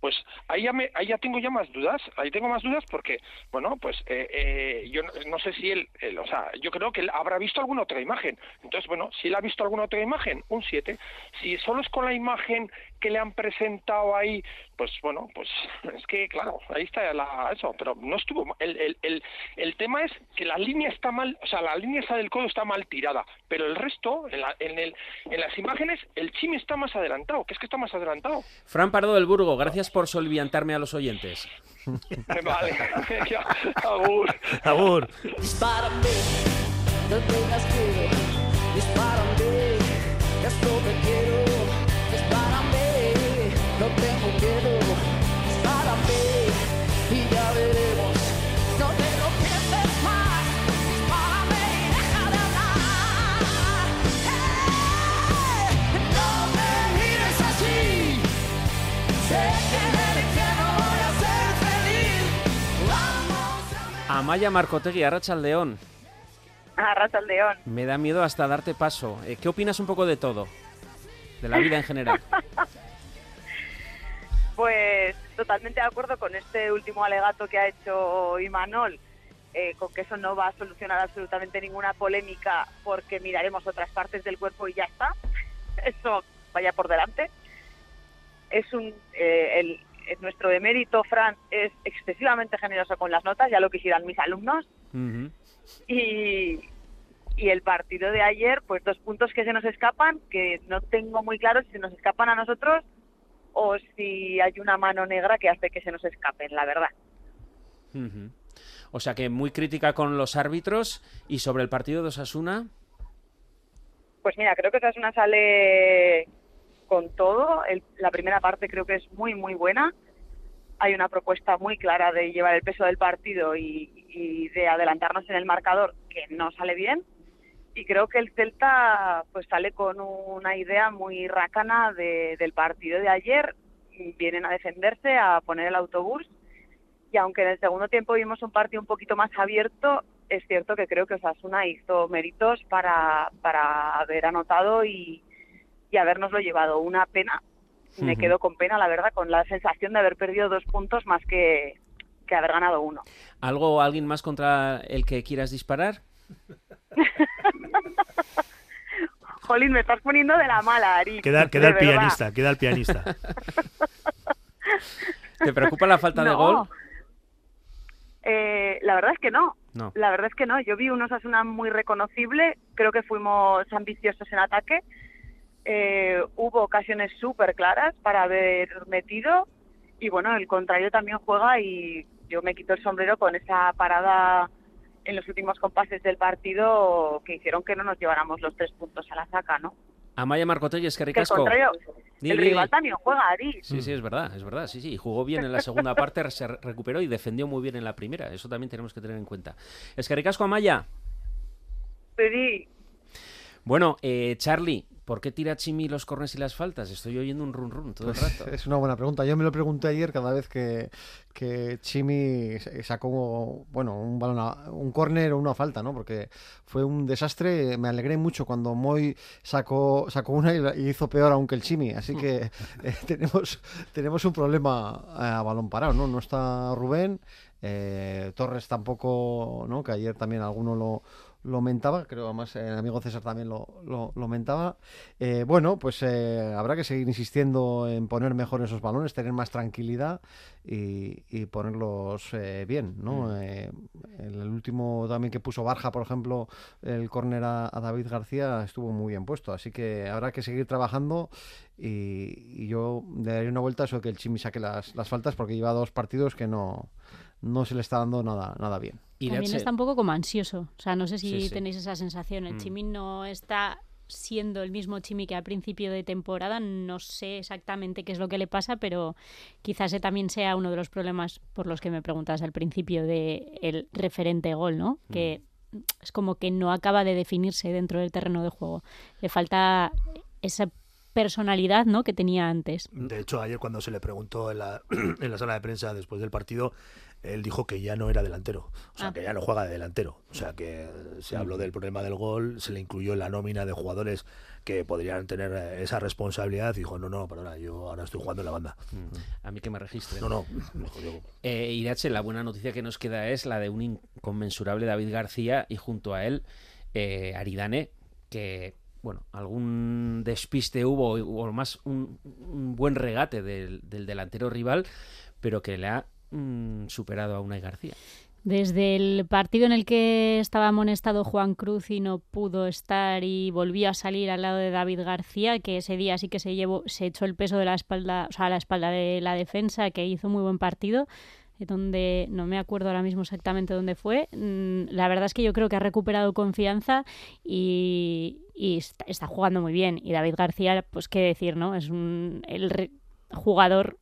Pues ahí ya, me, ahí ya tengo ya más dudas, ahí tengo más dudas porque, bueno, pues eh, eh, yo no, no sé si él, él, o sea, yo creo que él habrá visto alguna otra imagen. Entonces, bueno, si él ha visto alguna otra imagen, un 7. Si solo es con la imagen que le han presentado ahí, pues bueno, pues es que claro, ahí está la, eso, pero no estuvo mal. el, el, el, el tema es que la línea está mal, o sea, la línea esa del codo está mal tirada, pero el resto, en, la, en, el, en las imágenes, el chimi está más adelantado, que es que está más adelantado. Fran Pardo del Burgo, gracias por solviantarme a los oyentes. vale, ya, agur. Agur. Dispárame, no tengas miedo. Dispárame, es lo que quiero. Amaya Marcotegui, Arrachaldeón. Arrasa León. Me da miedo hasta darte paso. Eh, ¿Qué opinas un poco de todo? De la vida en general. Pues totalmente de acuerdo con este último alegato que ha hecho Imanol, eh, con que eso no va a solucionar absolutamente ninguna polémica porque miraremos otras partes del cuerpo y ya está. Eso vaya por delante. Es un eh, el- nuestro emérito Fran es excesivamente generoso con las notas, ya lo quisieran mis alumnos. Y, y el partido de ayer, pues dos puntos que se nos escapan, que no tengo muy claro si se nos escapan a nosotros o si hay una mano negra que hace que se nos escapen, la verdad. O sea que muy crítica con los árbitros y sobre el partido de Osasuna. Pues mira, creo que Osasuna sale con todo. El- la primera parte creo que es muy, muy buena. Hay una propuesta muy clara de llevar el peso del partido y, y de adelantarnos en el marcador que no sale bien. Y creo que el Celta pues sale con una idea muy rácana de- del partido de ayer. Vienen a defenderse, a poner el autobús. Y aunque en el segundo tiempo vimos un partido un poquito más abierto, es cierto que creo que Osasuna hizo méritos para, para haber anotado y, y habernoslo llevado. Una pena, me quedo con pena, la verdad, con la sensación de haber perdido dos puntos más que, que haber ganado uno. ¿Algo o alguien más contra el que quieras disparar? Jolín, me estás poniendo de la mala, Ari. Queda, el verdad. pianista, queda el pianista. ¿Te preocupa la falta de gol? Eh, la verdad es que no. No. La verdad es que no. Yo vi un Osasuna muy reconocible. Creo que fuimos ambiciosos en ataque. Eh, hubo ocasiones súper claras para haber metido. Y bueno, el contrario también juega y yo me quito el sombrero con esa parada en los últimos compases del partido que hicieron que no nos lleváramos los tres puntos a la saca, ¿no? Amaya Marcotegui, es que Que ricasco. contrario, Di, el rival también juega, Ari. Sí, sí, es verdad, es verdad, sí, sí. Jugó bien en la segunda parte, se re- recuperó y defendió muy bien en la primera. Eso también tenemos que tener en cuenta. Es que ricasco, Amaya. Sí, Bueno, eh, Charlie, ¿por qué tira Chimi los cornes y las faltas? Estoy oyendo un run run todo el Pues rato. es una buena pregunta. Yo me lo pregunté ayer cada vez que, que Chimi sacó bueno, un balón, a- un córner o una falta, ¿no? Porque fue un desastre. Me alegré mucho cuando Moy sacó, sacó una y hizo peor aún que el Chimi. Así que eh, tenemos, tenemos un problema eh, a balón parado, ¿no? No está Rubén. eh, Torres tampoco, ¿no? Que ayer también alguno lo, lo mentaba, creo además el amigo César también lo, lo, lo mentaba. Eh, bueno, pues eh, habrá que seguir insistiendo en poner mejor esos balones, tener más tranquilidad y, y ponerlos eh, bien, ¿no? Mm. Eh, el último también que puso Barja, por ejemplo, el córner a, a David García estuvo muy bien puesto, así que habrá que seguir trabajando y, y yo le daré una vuelta a eso de que el Chimi saque las, las faltas porque lleva dos partidos que no, no se le está dando nada, nada bien. También está un poco como ansioso. O sea, no sé si Sí, sí. tenéis esa sensación. El Mm. Chimi no está siendo el mismo Chimi que a principio de temporada. No sé exactamente qué es lo que le pasa, pero quizás ese también sea uno de los problemas por los que me preguntas al principio de el referente gol, ¿no? Que es como que no acaba de definirse dentro del terreno de juego. Le falta esa personalidad, ¿no? Que tenía antes. De hecho, ayer cuando se le preguntó en la, en la sala de prensa después del partido, él dijo que ya no era delantero, o sea, Ah. que ya no juega de delantero. O sea, que se habló del problema del gol, se le incluyó en la nómina de jugadores que podrían tener eh, esa responsabilidad y dijo, no, no, perdona, yo ahora estoy jugando en la banda. A mí que me registre. No, no, mejor yo- Eh, Irache, la buena noticia que nos queda es la de un inconmensurable David García y junto a él eh, Aridane, que bueno, algún despiste hubo, o más un, un buen regate del, del delantero rival, pero que le ha mm, superado a Unai García. Desde el partido en el que estaba amonestado Juan Cruz y no pudo estar y volvió a salir al lado de David García, que ese día sí que se llevó, se echó el peso de la espalda, o sea, a la espalda de la defensa, que hizo muy buen partido, eh, donde no me acuerdo ahora mismo exactamente dónde fue. Mm, La verdad es que yo creo que ha recuperado confianza y, está, jugando muy bien. Y David García, pues qué decir, ¿no? Es un, el jugador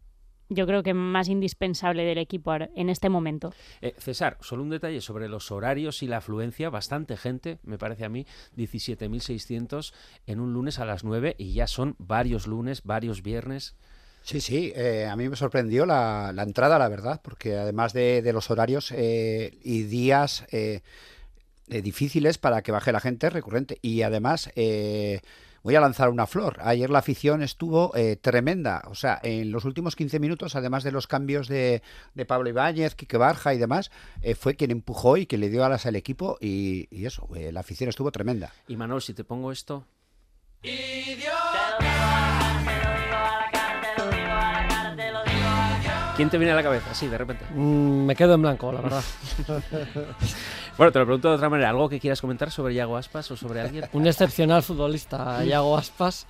yo creo que más indispensable del equipo en este momento. Eh, César, solo un detalle sobre los horarios y la afluencia. Bastante gente, me parece a mí, 17.600 en un lunes a las 9 y ya son varios lunes, varios viernes. Sí, sí, eh, a mí me sorprendió la, la entrada, la verdad, porque además de, de los horarios eh, y días difíciles para que baje la gente, recurrente. Y además, eh, voy a lanzar una flor. Ayer la afición estuvo eh, tremenda. O sea, en los últimos 15 minutos, además de los cambios de, de Pablo Ibáñez, Quique Barja y demás, eh, fue quien empujó y que le dio alas al equipo. Y, y eso, eh, la afición estuvo tremenda. Y Manuel, si te pongo esto. ¿Quién te viene a la cabeza? Sí, de repente. Mm, me quedo en blanco, la verdad. Bueno, te lo pregunto de otra manera. ¿Algo que quieras comentar sobre Yago Aspas o sobre alguien? Un excepcional futbolista, Iago Aspas,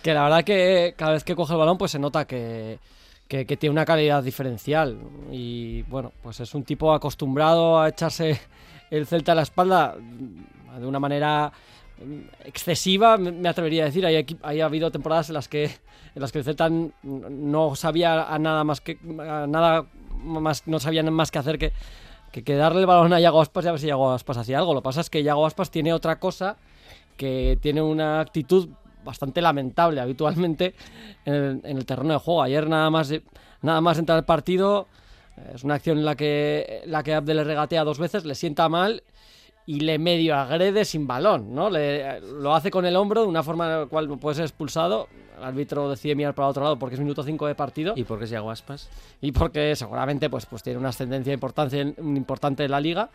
que la verdad que cada vez que coge el balón pues se nota que, que, que tiene una calidad diferencial. Y bueno, pues es un tipo acostumbrado a echarse el Celta a la espalda de una manera excesiva, me atrevería a decir. Hay, hay habido temporadas en las que en las que el Celta no sabía a nada más que nada más no sabían más que hacer que, que, darle el balón a Yago Aspas y a ver si Yago Aspas hacía algo. Lo que pasa es que Yago Aspas tiene otra cosa que tiene una actitud bastante lamentable habitualmente en el, en el terreno de juego. Ayer nada más nada más entrar al partido es una acción en la que la que Abde le regatea dos veces, le sienta mal y le medio agrede sin balón, ¿no? Le- lo hace con el hombro de una forma en la cual puede ser expulsado. El árbitro decide mirar para otro lado porque es minuto 5 de partido. ¿Y por qué es Yago Aspas? Y porque seguramente pues, pues tiene una ascendencia importante, en- importante en la liga.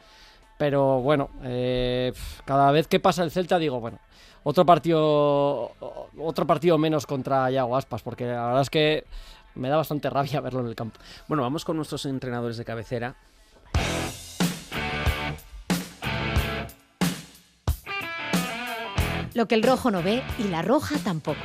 Pero bueno, eh, cada vez que pasa el Celta digo, bueno, otro partido, otro partido menos contra Yago Aspas, porque la verdad es que me da bastante rabia verlo en el campo. Bueno, vamos con nuestros entrenadores de cabecera. Lo que el rojo no ve y la roja tampoco.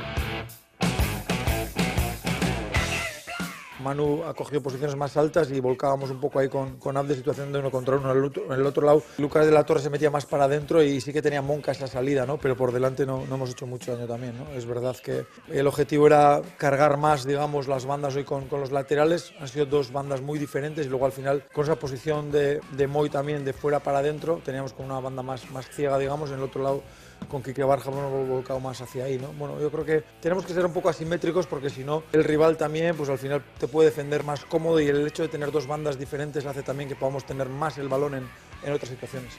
Manu ha cogido posiciones más altas y volcábamos un poco ahí con, con Abde, situación de uno contra uno. En el, otro, lado, Lucas de la Torre se metía más para adentro y sí que tenía Monca esa salida, ¿no? Pero por delante no, no hemos hecho mucho daño también, ¿no? Es verdad que el objetivo era cargar más, digamos, las bandas hoy con, con los laterales. Han sido dos bandas muy diferentes y luego al final, con esa posición de, de Moy también de fuera para adentro, teníamos con una banda más, más ciega, digamos, en el otro lado con Quique Barja hemos volcado más hacia ahí, ¿no? Bueno, yo creo que tenemos que ser un poco asimétricos porque si no, el rival también, pues al final te puede defender más cómodo y el hecho de tener dos bandas diferentes hace también que podamos tener más el balón en, en otras situaciones.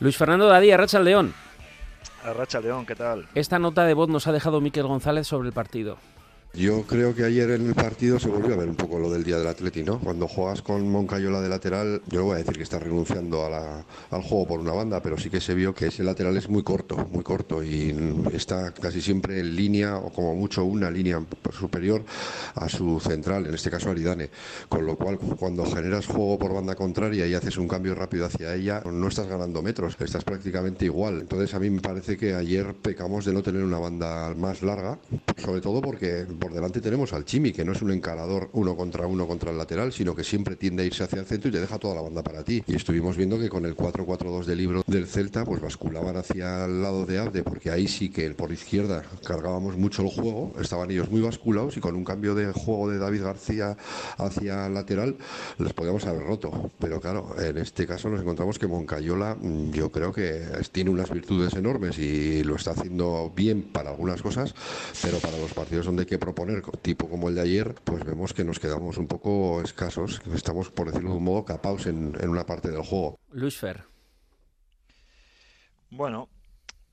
Luis Fernando Dadía, Racha León. Arracha León, ¿qué tal? Esta nota de voz nos ha dejado Miquel González sobre el partido. Yo creo que ayer en el partido se volvió a ver un poco lo del día del Atleti, ¿no? Cuando juegas con Moncayola de lateral, yo no voy a decir que está renunciando a la- al juego por una banda, pero sí que se vio que ese lateral es muy corto, muy corto y está casi siempre en línea o como mucho una línea superior a su central, en este caso Aridane. Con lo cual, cuando generas juego por banda contraria y haces un cambio rápido hacia ella, no estás ganando metros, estás prácticamente igual. Entonces a mí me parece que ayer pecamos de no tener una banda más larga, sobre todo porque por delante tenemos al Chimi, que no es un encarador uno contra uno contra el lateral, sino que siempre tiende a irse hacia el centro y te deja toda la banda para ti. Y estuvimos viendo que con el 4-4-2 del libro del Celta, pues basculaban hacia el lado de Abde, porque ahí sí que por izquierda cargábamos mucho el juego, estaban ellos muy basculados y con un cambio de juego de David García hacia lateral les podíamos haber roto. Pero claro, en este caso nos encontramos que Moncayola mm, yo creo que tiene unas virtudes enormes y lo está haciendo bien para algunas cosas, pero para los partidos donde hay que proponer, tipo como el de ayer, pues vemos que nos quedamos un poco escasos, que estamos, por decirlo de un modo, capaos en, en una parte del juego. Luis Fer. Bueno,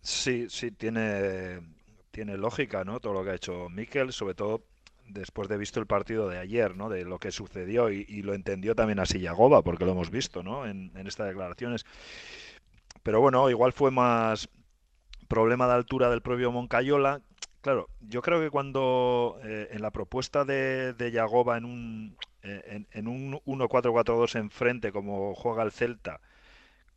sí, sí, tiene, tiene lógica, ¿no? Todo lo que ha hecho Mikel, sobre todo después de visto el partido de ayer, ¿no? De lo que sucedió y, y lo entendió también así Yagoba, porque lo hemos visto, ¿no? En, en estas declaraciones. Pero bueno, igual fue más problema de altura del propio Moncayola. Claro, yo creo que cuando eh, en la propuesta de, de Yagoba en un, eh, en, en un 1-4-4-2 enfrente, como juega el Celta,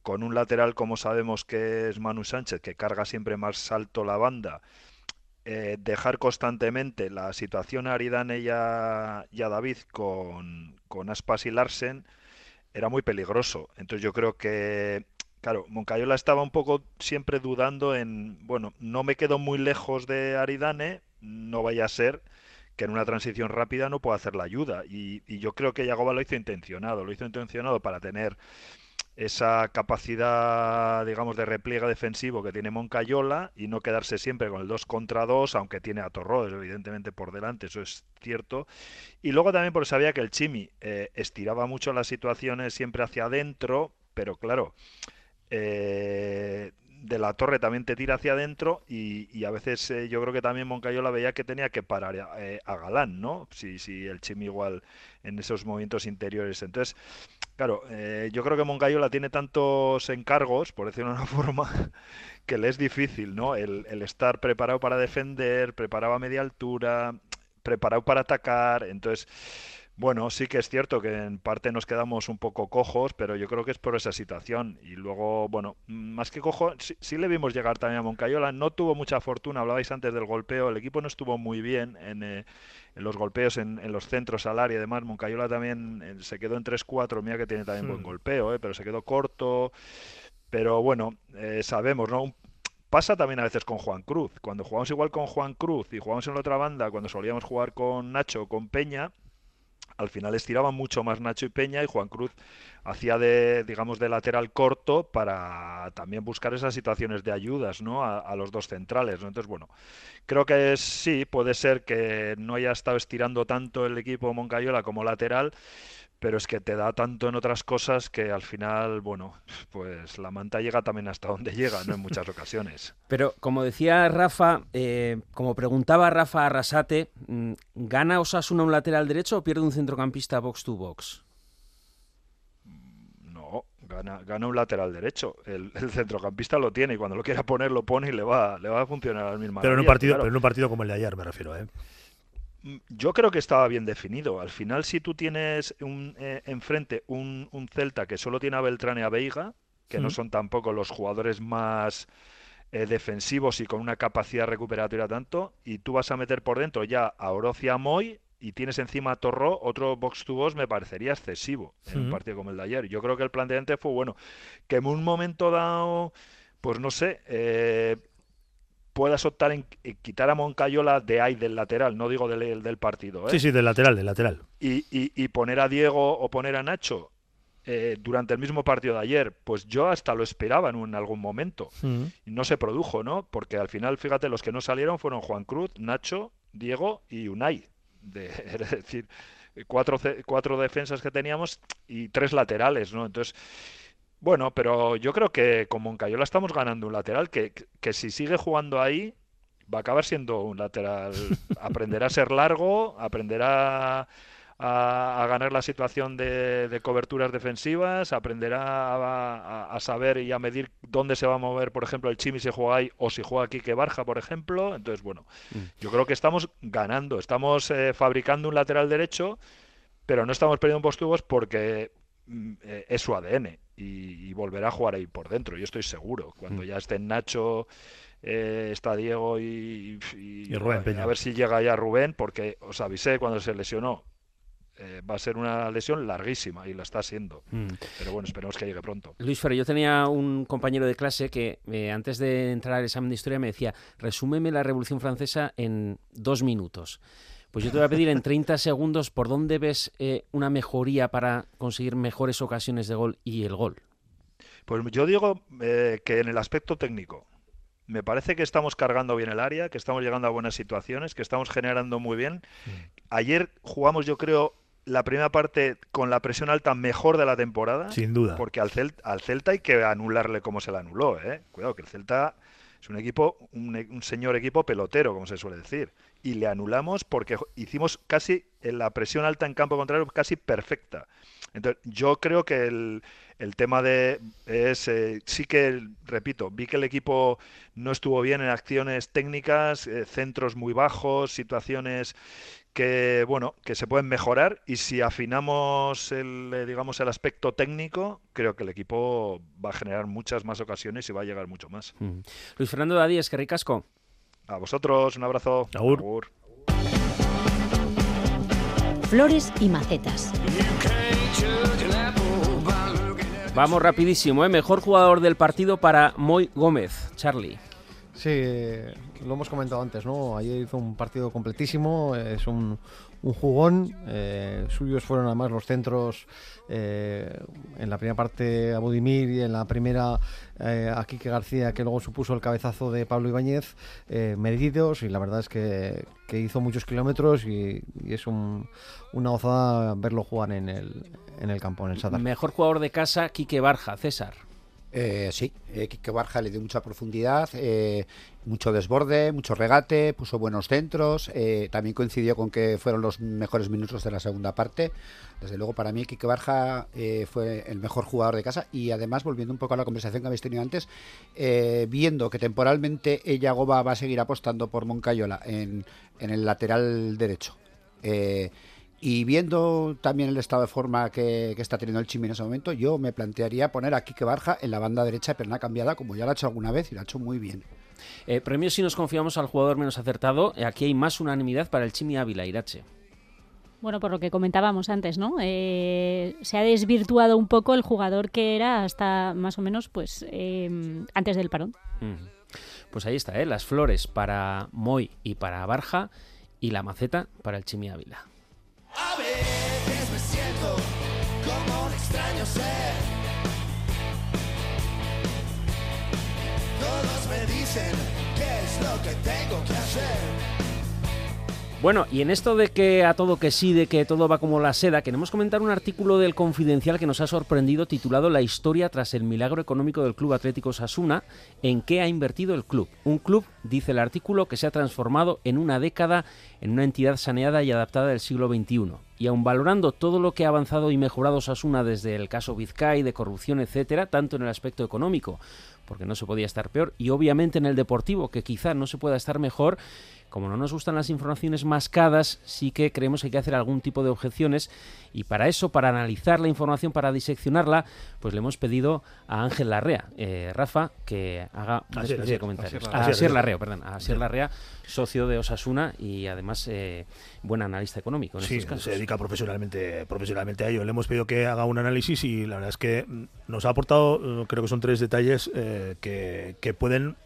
con un lateral como sabemos que es Manu Sánchez, que carga siempre más alto la banda, eh, dejar constantemente la situación a Aridane y a, David con, con Aspas y Larsen era muy peligroso. Entonces yo creo que, claro, Moncayola estaba un poco siempre dudando en, bueno, no me quedo muy lejos de Aridane, no vaya a ser que en una transición rápida no pueda hacer la ayuda. Y, yo creo que Yagoba lo hizo intencionado, lo hizo intencionado para tener esa capacidad, digamos, de repliegue defensivo que tiene Moncayola y no quedarse siempre con el 2 contra 2, aunque tiene a Torrodes, evidentemente, por delante, eso es cierto. Y luego también porque sabía que el Chimi eh, estiraba mucho las situaciones siempre hacia adentro, pero claro, eh, de la torre también te tira hacia adentro y, a veces eh, yo creo que también Moncayola veía que tenía que parar eh, a Galán, ¿no? Si, si el Chimi igual en esos movimientos interiores. Entonces, claro, eh, yo creo que Moncayola tiene tantos encargos, por decirlo de una forma, que le es difícil, ¿no? El, el estar preparado para defender, preparado a media altura, preparado para atacar. Entonces, bueno, sí que es cierto que en parte nos quedamos un poco cojos, pero yo creo que es por esa situación. Y luego, bueno, más que cojo, sí, sí le vimos llegar también a Moncayola. No tuvo mucha fortuna, hablabais antes del golpeo. El equipo no estuvo muy bien en, eh, en los golpeos, en, en los centros al área. Además, Moncayola también eh, se quedó en 3-4. Mira que tiene también buen Hmm. golpeo, eh, pero se quedó corto. Pero bueno, eh, sabemos, ¿no? Un- Pasa también a veces con Juan Cruz. Cuando jugamos igual con Juan Cruz y jugamos en la otra banda, cuando solíamos jugar con Nacho o con Peña, al final estiraban mucho más Nacho y Peña y Juan Cruz hacía de, digamos, de lateral corto para también buscar esas situaciones de ayudas, ¿no? A, los dos centrales, ¿no? Entonces, bueno, creo que sí, puede ser que no haya estado estirando tanto el equipo Moncayola como lateral, pero es que te da tanto en otras cosas que al final, bueno, pues la manta llega también hasta donde llega, ¿no? En muchas ocasiones. Pero como decía Rafa, eh, como preguntaba Rafa Arrasate, mm, ¿gana Osasuna un lateral derecho o pierde un centrocampista box to box? No, gana, gana un lateral derecho. El, el centrocampista lo tiene y cuando lo quiera poner lo pone y le va, le va a funcionar al mismo Pero en un partido, pero en un partido como el de ayer me refiero, ¿eh? Yo creo que estaba bien definido. Al final, si tú tienes un, eh, enfrente un, un Celta que solo tiene a Beltrán y a Veiga, que no son tampoco los jugadores más eh, defensivos y con una capacidad recuperatoria tanto, y tú vas a meter por dentro ya a Oroz y a Moy y tienes encima a Torró, otro box to box me parecería excesivo en un partido como el de ayer. Yo creo que el planteamiento fue bueno. Que en un momento dado, pues no sé, eh, puedas optar en, en quitar a Moncayola de ahí del lateral, no digo del, del partido, ¿eh? Sí, sí, del lateral, del lateral. y, y- y poner a Diego o poner a Nacho eh, durante el mismo partido de ayer, pues yo hasta lo esperaba en, un- en algún momento. Mm. Y no se produjo, ¿no? Porque al final, fíjate, los que no salieron fueron Juan Cruz, Nacho, Diego y Unai. De, es decir, cuatro, cuatro defensas que teníamos y tres laterales, ¿no? Entonces, bueno, pero yo creo que con Moncayola estamos ganando un lateral que, que si sigue jugando ahí va a acabar siendo un lateral. Aprenderá a ser largo, aprenderá a, a ganar la situación de, de coberturas defensivas, aprenderá a, a- a saber y a medir dónde se va a mover, por ejemplo, el Chimi si juega ahí o si juega Quique Barja, por ejemplo. Entonces, bueno, yo creo que estamos ganando, estamos eh, fabricando un lateral derecho, pero no estamos perdiendo postubos porque mm, es su ADN y, y volverá a jugar ahí por dentro, yo estoy seguro. Cuando ya estén Nacho, eh, está Diego y, y- Y Rubén a- Peña. a ver si llega ya Rubén, porque os avisé cuando se lesionó. eh, va a ser una lesión larguísima y la está siendo. Mm. Pero bueno, esperemos que llegue pronto. Luis Ferrer, yo tenía un compañero de clase que eh, antes de entrar al examen de historia me decía, resúmeme la Revolución Francesa en dos minutos. Pues yo te voy a pedir en 30 segundos por dónde ves eh, una mejoría para conseguir mejores ocasiones de gol y el gol. Pues yo digo eh, que en el aspecto técnico, me parece que estamos cargando bien el área, que estamos llegando a buenas situaciones, que estamos generando muy bien. Ayer jugamos, yo creo, la primera parte con la presión alta mejor de la temporada. Sin duda. Porque al Celta, al Celta hay que anularle como se le anuló, ¿eh? Cuidado, que el Celta es un equipo, un, un señor equipo pelotero, como se suele decir. Y le anulamos porque hicimos casi en la presión alta en campo contrario casi perfecta. Entonces, yo creo que el, el tema de es eh, sí que repito, vi que el equipo no estuvo bien en acciones técnicas, eh, centros muy bajos, situaciones que bueno, que se pueden mejorar y si afinamos el eh, digamos el aspecto técnico, creo que el equipo va a generar muchas más ocasiones y va a llegar mucho más. Luis Fernando Dadí, es que ricasco. A vosotros, un abrazo. Agur. Flores y macetas. Vamos rapidísimo, ¿eh? Mejor jugador del partido para Moy Gómez, Charlie. Sí, eh, lo hemos comentado antes, ¿no? Ayer hizo un partido completísimo, es un, un jugón. eh, suyos fueron además los centros eh, en la primera parte a Budimir y en la primera eh, a Quique García, que luego supuso el cabezazo de Pablo Ibáñez, eh, medidos. Y la verdad es que, que hizo muchos kilómetros y, es un- una gozada verlo jugar en el, en el campo, en el Sadar. Mejor jugador de casa, Quique Barja, César. Eh, sí, eh, Quique Barja le dio mucha profundidad, eh, mucho desborde, mucho regate, puso buenos centros, eh, también coincidió con que fueron los mejores minutos de la segunda parte. Desde luego, para mí, Quique Barja eh, fue el mejor jugador de casa y además, volviendo un poco a la conversación que habéis tenido antes, viendo que temporalmente ella Goba va a seguir apostando por Moncayola en, en el lateral derecho. Eh, y viendo también el estado de forma que, que está teniendo el Chimi en ese momento, yo me plantearía poner a Quique Barja en la banda derecha de perna cambiada, como ya lo ha hecho alguna vez y lo ha hecho muy bien. Eh, premio si nos confiamos al jugador menos acertado. Aquí hay más unanimidad para el Chimi Ávila, Irache. Bueno, por lo que comentábamos antes, ¿no? Eh, se ha desvirtuado un poco el jugador que era hasta más o menos, pues, eh, antes del parón. Pues ahí está, ¿eh? Las flores para Moy y para Barja y la maceta para el Chimi Ávila. A veces me siento como un extraño ser. Todos me dicen qué es lo que tengo que hacer. Bueno, y en esto de que a todo que sí, de que todo va como la seda, queremos comentar un artículo del Confidencial que nos ha sorprendido titulado La historia tras el milagro económico del Club Atlético Sasuna, en qué ha invertido el club. Un club, dice el artículo, que se ha transformado en una década en una entidad saneada y adaptada del siglo XXI. Y aun valorando todo lo que ha avanzado y mejorado Sasuna desde el caso Vizcay, de corrupción, etcétera, tanto en el aspecto económico, porque no se podía estar peor, y obviamente en el deportivo, que quizá no se pueda estar mejor, como no nos gustan las informaciones mascadas, sí que creemos que hay que hacer algún tipo de objeciones y para eso, para analizar la información, para diseccionarla, pues le hemos pedido a Ángel Larrea, eh, Rafa, que haga una Asier, especie de Asier, comentarios. Asier A Larrea. Asier Larrea, perdón, a Asier Larrea, socio de Osasuna y además eh, buen analista económico en Sí, estos casos. se dedica profesionalmente, profesionalmente a ello. Le hemos pedido que haga un análisis y la verdad es que mm, nos ha aportado, eh, creo que son tres detalles eh, que, que pueden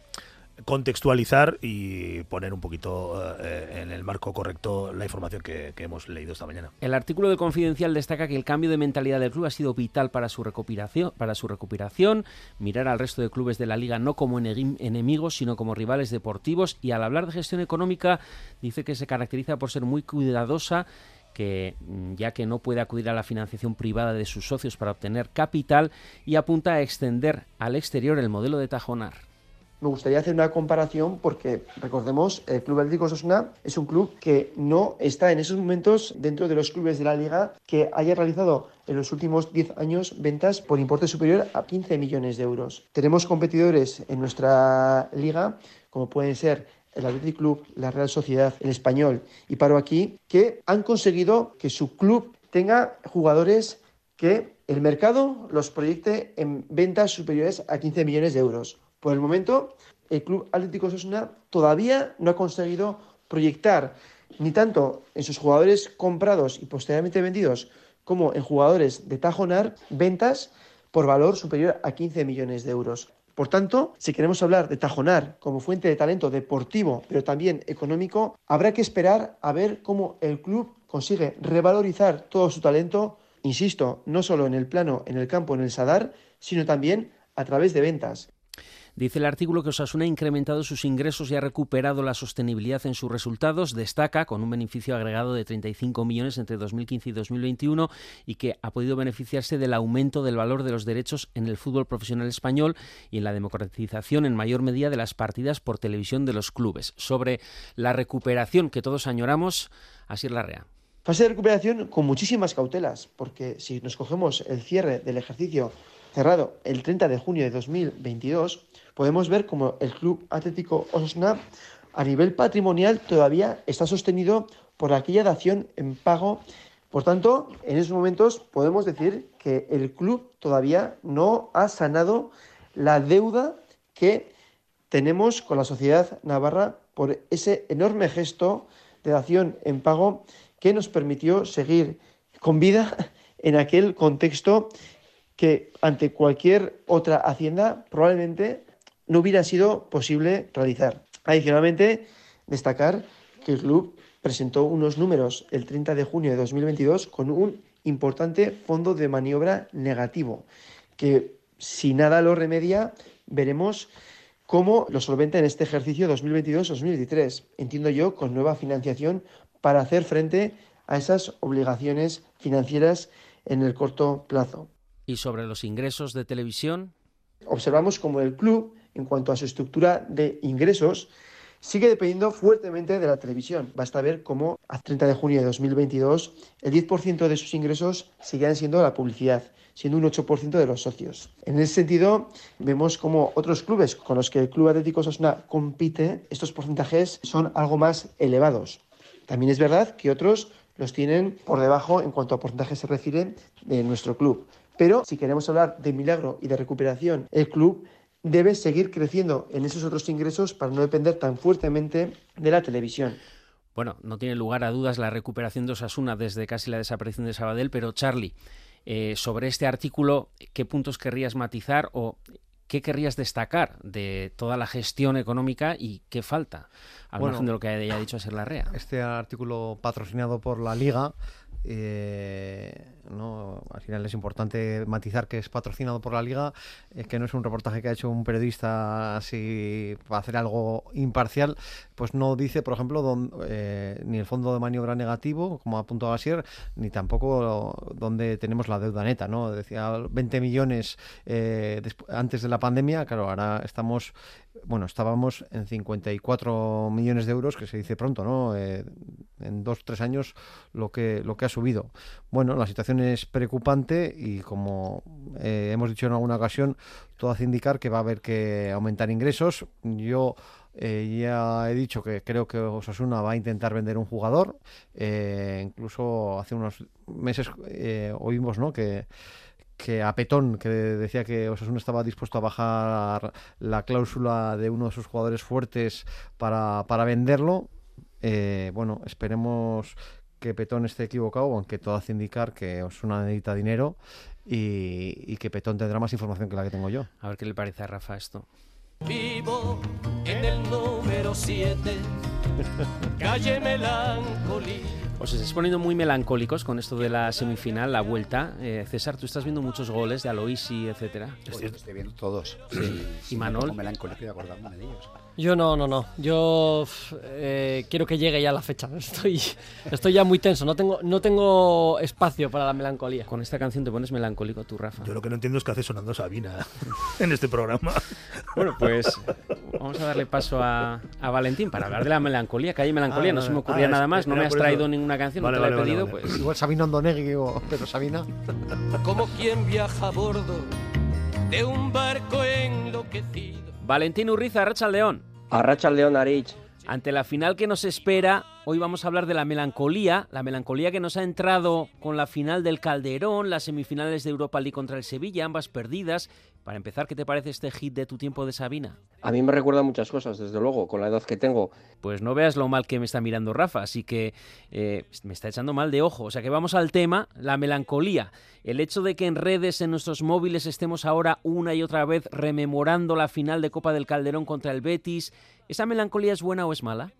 contextualizar y poner un poquito eh, en el marco correcto la información que, que hemos leído esta mañana. El artículo de Confidencial destaca que el cambio de mentalidad del club ha sido vital para su recuperación, para su recuperación, mirar al resto de clubes de la liga no como ene- enemigos, sino como rivales deportivos y al hablar de gestión económica dice que se caracteriza por ser muy cuidadosa que mm, ya que no puede acudir a la financiación privada de sus socios para obtener capital y apunta a extender al exterior el modelo de Tajonar. Me gustaría hacer una comparación porque, recordemos, el Club Atlético Osasuna es un club que no está en esos momentos dentro de los clubes de la liga que haya realizado en los últimos 10 años ventas por importe superior a 15 millones de euros. Tenemos competidores en nuestra liga, como pueden ser el Athletic Club, la Real Sociedad, el Español y Paro aquí, que han conseguido que su club tenga jugadores que el mercado los proyecte en ventas superiores a 15 millones de euros. Por el momento, el Club Atlético Osasuna todavía no ha conseguido proyectar ni tanto en sus jugadores comprados y posteriormente vendidos como en jugadores de Tajonar ventas por valor superior a 15 millones de euros. Por tanto, si queremos hablar de Tajonar como fuente de talento deportivo, pero también económico, habrá que esperar a ver cómo el club consigue revalorizar todo su talento, insisto, no solo en el plano, en el campo, en el Sadar, sino también a través de ventas. Dice el artículo que Osasuna ha incrementado sus ingresos y ha recuperado la sostenibilidad en sus resultados. Destaca con un beneficio agregado de 35 millones entre 2015 y 2021 y que ha podido beneficiarse del aumento del valor de los derechos en el fútbol profesional español y en la democratización en mayor medida de las partidas por televisión de los clubes. Sobre la recuperación que todos añoramos, así es la rea. Fase de recuperación con muchísimas cautelas, porque si nos cogemos el cierre del ejercicio cerrado el 30 de junio de 2022, podemos ver como el Club Atlético Osasuna a nivel patrimonial todavía está sostenido por aquella dación en pago. Por tanto, en esos momentos podemos decir que el club todavía no ha sanado la deuda que tenemos con la sociedad navarra por ese enorme gesto de dación en pago que nos permitió seguir con vida en aquel contexto que ante cualquier otra hacienda probablemente no hubiera sido posible realizar. Adicionalmente, destacar que el club presentó unos números el 30 de junio de 2022 con un importante fondo de maniobra negativo, que si nada lo remedia, veremos cómo lo solventa en este ejercicio 2022-2023. Entiendo yo, con nueva financiación para hacer frente a esas obligaciones financieras en el corto plazo. Y sobre los ingresos de televisión, Observamos como el club, en cuanto a su estructura de ingresos, sigue dependiendo fuertemente de la televisión. Basta ver cómo a 30 de junio de 2022 el 10% de sus ingresos seguían siendo la publicidad, siendo un 8% de los socios. En ese sentido, vemos como otros clubes con los que el Club Atlético Osasuna compite, estos porcentajes son algo más elevados. También es verdad que otros los tienen por debajo en cuanto a porcentaje se refiere de nuestro club. Pero si queremos hablar de milagro y de recuperación, el club debe seguir creciendo en esos otros ingresos para no depender tan fuertemente de la televisión. Bueno, no tiene lugar a dudas la recuperación de Osasuna desde casi la desaparición de Sabadell, pero Charlie, eh, sobre este artículo, ¿qué puntos querrías matizar o qué querrías destacar de toda la gestión económica y qué falta, al Bueno, margen de lo que haya dicho Ser Larrea? Este artículo patrocinado por la Liga, eh, ¿no? al final es importante matizar que es patrocinado por la Liga, eh, que no es un reportaje que ha hecho un periodista así para hacer algo imparcial, pues no dice, por ejemplo, eh, ni el fondo de maniobra negativo, como ha apuntado Asier, ni tampoco donde tenemos la deuda neta, ¿no? Decía 20 millones eh, antes de la pandemia, claro, ahora estamos bueno, estábamos en 54 millones de euros, que se dice pronto, ¿no? Eh, en dos, tres años lo que, lo que ha subido. Bueno, la situación es preocupante y como eh, hemos dicho en alguna ocasión, todo hace indicar que va a haber que aumentar ingresos. Yo eh, ya he dicho que creo que Osasuna va a intentar vender un jugador. Incluso hace unos meses oímos, ¿no? Que que a Petón, que decía que Osasuna estaba dispuesto a bajar la cláusula de uno de sus jugadores fuertes para, para venderlo. Eh, bueno, esperemos que Petón esté equivocado, aunque todo hace indicar que Osasuna necesita dinero y, y que Petón tendrá más información que la que tengo yo. A ver qué le parece a Rafa esto. Vivo en el número 7, calle Melancolía. Os estáis poniendo muy melancólicos con esto de la semifinal, la vuelta. Eh, César, tú estás viendo muchos goles de Aloisi, etcétera. Estoy viendo todos. Sí. Sí, ¿Y Manol? Con melancolía y acordándome de ellos. Yo no, no, no. Yo eh, quiero que llegue ya la fecha. Estoy, estoy ya muy tenso. No tengo, no tengo espacio para la melancolía. Con esta canción te pones melancólico tú, Rafa. Yo lo que no entiendo es que hace sonando Sabina en este programa. Bueno, pues vamos a darle paso a, a Valentín para hablar de la melancolía, que hay melancolía. Ah, no se me ah, ocurría es- nada más. No me has traído ninguna canción, Vale, no te la vale, he pedido, vale. pues. Igual Sabina Ondonegui o Pedro Sabina. Como quien viaja a bordo de un barco enloquecido. Valentín Urriza, Arracha León. Arracha León Arich. Ante la final que nos espera, hoy vamos a hablar de la melancolía, la melancolía que nos ha entrado con la final del Calderón, las semifinales de Europa League contra el Sevilla, ambas perdidas. Para empezar, ¿qué te parece este hit de tu tiempo de Sabina? A mí me recuerda muchas cosas, desde luego, con la edad que tengo. Pues no veas lo mal que me está mirando Rafa, así que eh, me está echando mal de ojo. O sea que vamos al tema, la melancolía. El hecho de que en redes, en nuestros móviles, estemos ahora una y otra vez rememorando la final de Copa del Calderón contra el Betis, ¿esa melancolía es buena o es mala?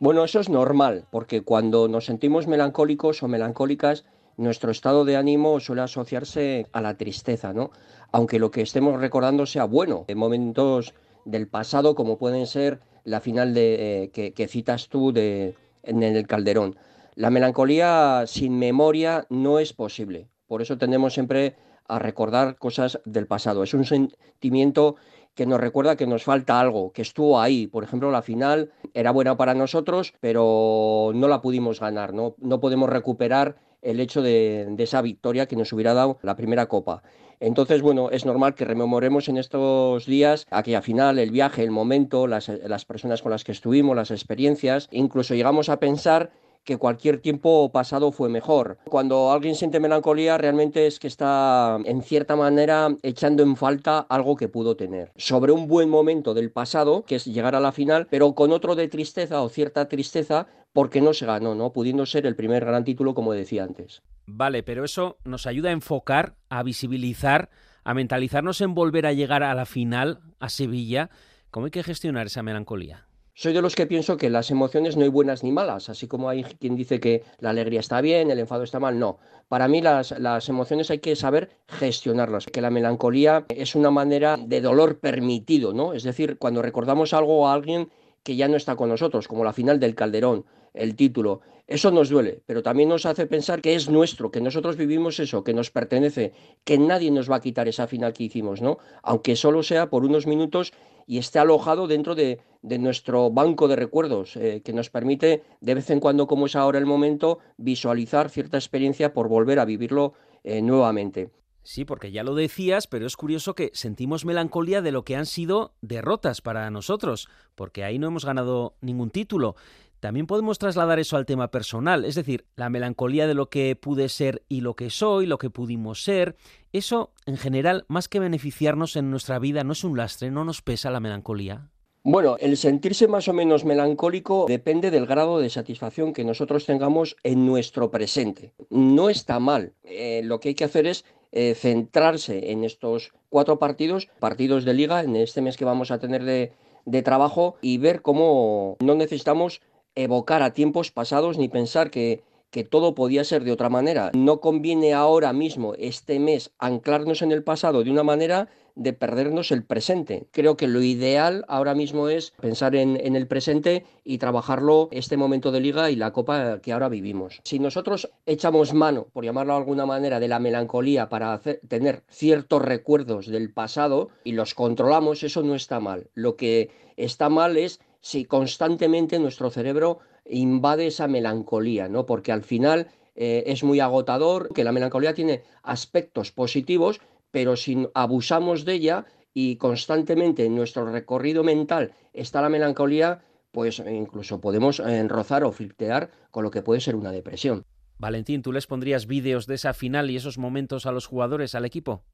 Bueno, eso es normal, porque cuando nos sentimos melancólicos o melancólicas, nuestro estado de ánimo suele asociarse a la tristeza, ¿no? Aunque lo que estemos recordando sea bueno, en momentos del pasado como pueden ser la final eh, que, citas tú en el Calderón. La melancolía sin memoria no es posible, por eso tendemos siempre a recordar cosas del pasado. Es un sentimiento que nos recuerda que nos falta algo, que estuvo ahí. Por ejemplo, la final era buena para nosotros, pero no la pudimos ganar, no, no podemos recuperar el hecho de, esa victoria que nos hubiera dado la primera copa. Entonces, bueno, es normal que rememoremos en estos días aquella final, el viaje, el momento, las, las personas con las que estuvimos, las experiencias. Incluso llegamos a pensar que cualquier tiempo pasado fue mejor. Cuando alguien siente melancolía, realmente es que está, en cierta manera, echando en falta algo que pudo tener. Sobre un buen momento del pasado, que es llegar a la final, pero con otro de tristeza o cierta tristeza, porque no se ganó, ¿no? Pudiendo ser el primer gran título, como decía antes. Vale, pero eso nos ayuda a enfocar, a visibilizar, a mentalizarnos en volver a llegar a la final, a Sevilla. ¿Cómo hay que gestionar esa melancolía? Soy de los que pienso que las emociones no hay buenas ni malas, así como hay quien dice que la alegría está bien, el enfado está mal, no. Para mí las, las emociones hay que saber gestionarlas, que la melancolía es una manera de dolor permitido, ¿no? Es decir, cuando recordamos algo a alguien que ya no está con nosotros, como la final del Calderón, el título, eso nos duele, pero también nos hace pensar que es nuestro, que nosotros vivimos eso, que nos pertenece, que nadie nos va a quitar esa final que hicimos, ¿no? Aunque solo sea por unos minutos y esté alojado dentro de, nuestro banco de recuerdos, eh, que nos permite, de vez en cuando, como es ahora el momento, visualizar cierta experiencia por volver a vivirlo eh, nuevamente. Sí, porque ya lo decías, pero es curioso que sentimos melancolía de lo que han sido derrotas para nosotros, porque ahí no hemos ganado ningún título. También podemos trasladar eso al tema personal, es decir, la melancolía de lo que pude ser y lo que soy, lo que pudimos ser. Eso, en general, más que beneficiarnos en nuestra vida, no es un lastre, no nos pesa la melancolía. Bueno, el sentirse más o menos melancólico depende del grado de satisfacción que nosotros tengamos en nuestro presente. No está mal. Eh, lo que hay que hacer es eh, centrarse en estos cuatro partidos, partidos de liga, en este mes que vamos a tener de, de trabajo, y ver cómo no necesitamos evocar a tiempos pasados ni pensar que, que todo podía ser de otra manera. No conviene ahora mismo, este mes, anclarnos en el pasado de una manera de perdernos el presente. Creo que lo ideal ahora mismo es pensar en, en, el presente y trabajarlo este momento de liga y la copa que ahora vivimos. Si nosotros echamos mano, por llamarlo de alguna manera, de la melancolía para hacer, tener ciertos recuerdos del pasado y los controlamos, eso no está mal. Lo que está mal es si constantemente nuestro cerebro invade esa melancolía, ¿no? Porque al final eh, es muy agotador, que la melancolía tiene aspectos positivos, pero si abusamos de ella y constantemente en nuestro recorrido mental está la melancolía, pues incluso podemos enrozar o flirtear con lo que puede ser una depresión. Valentín, ¿tú les pondrías vídeos de esa final y esos momentos a los jugadores, al equipo?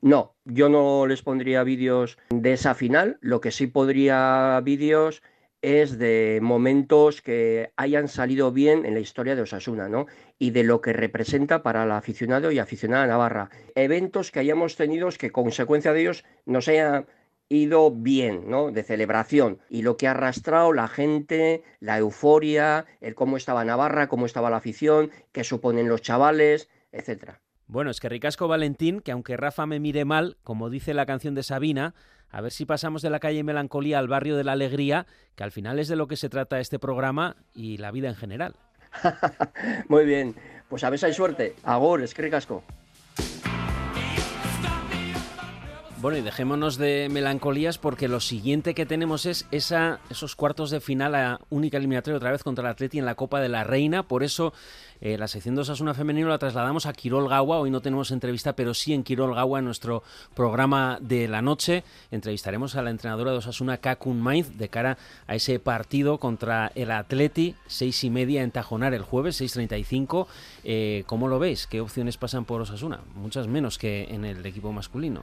No, yo no les pondría vídeos de esa final, lo que sí podría vídeos es de momentos que hayan salido bien en la historia de Osasuna, ¿no? Y de lo que representa para el aficionado y aficionada navarra. Eventos que hayamos tenido que, consecuencia de ellos, nos haya ido bien, ¿no? De celebración. Y lo que ha arrastrado la gente, la euforia, el cómo estaba Navarra, cómo estaba la afición, qué suponen los chavales, etcétera. Bueno, es que ricasco Valentín, que aunque Rafa me mire mal, como dice la canción de Sabina, a ver si pasamos de la calle Melancolía al barrio de la Alegría, que al final es de lo que se trata este programa y la vida en general. Muy bien, pues a ver si hay suerte. Agur, es que ricasco. Bueno, y dejémonos de melancolías porque lo siguiente que tenemos es esa, esos cuartos de final a única eliminatoria otra vez contra el Atleti en la Copa de la Reina. Por eso eh, la sección de Osasuna Femenino la trasladamos a Quirol Gawa. Hoy no tenemos entrevista, pero sí en Quirol Gawa, en nuestro programa de la noche. Entrevistaremos a la entrenadora de Osasuna, Kakun Mainz, de cara a ese partido contra el Atleti, seis y media en Tajonar el jueves, 6.35. Eh, ¿Cómo lo veis? ¿Qué opciones pasan por Osasuna? Muchas menos que en el equipo masculino.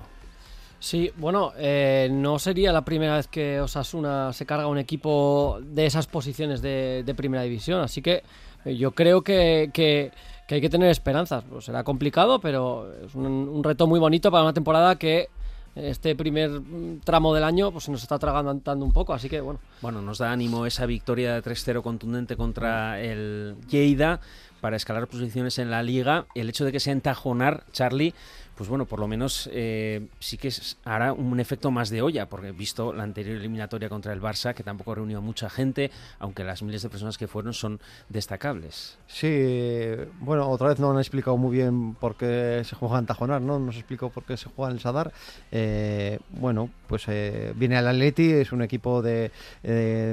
Sí, bueno, eh, no sería la primera vez que Osasuna se carga un equipo de esas posiciones de, de primera división, así que eh, yo creo que, que, que, hay que tener esperanzas. Pues será complicado, pero es un, un, reto muy bonito para una temporada que este primer mm, tramo del año pues nos está tragando un poco, así que bueno. Bueno, nos da ánimo esa victoria de 3-0 contundente contra el Lleida para escalar posiciones en la liga. El hecho de que sea entajonar, Charlie, pues bueno, por lo menos eh, sí que hará un efecto más de olla, porque visto la anterior eliminatoria contra el Barça, que tampoco reunió a mucha gente, aunque las miles de personas que fueron son destacables. Sí, bueno, otra vez no han explicado muy bien por qué se juega en Tajonar, ¿no? Nos explicó por qué se juega en el Sadar. Eh, bueno, pues eh, viene al Atleti, es un equipo de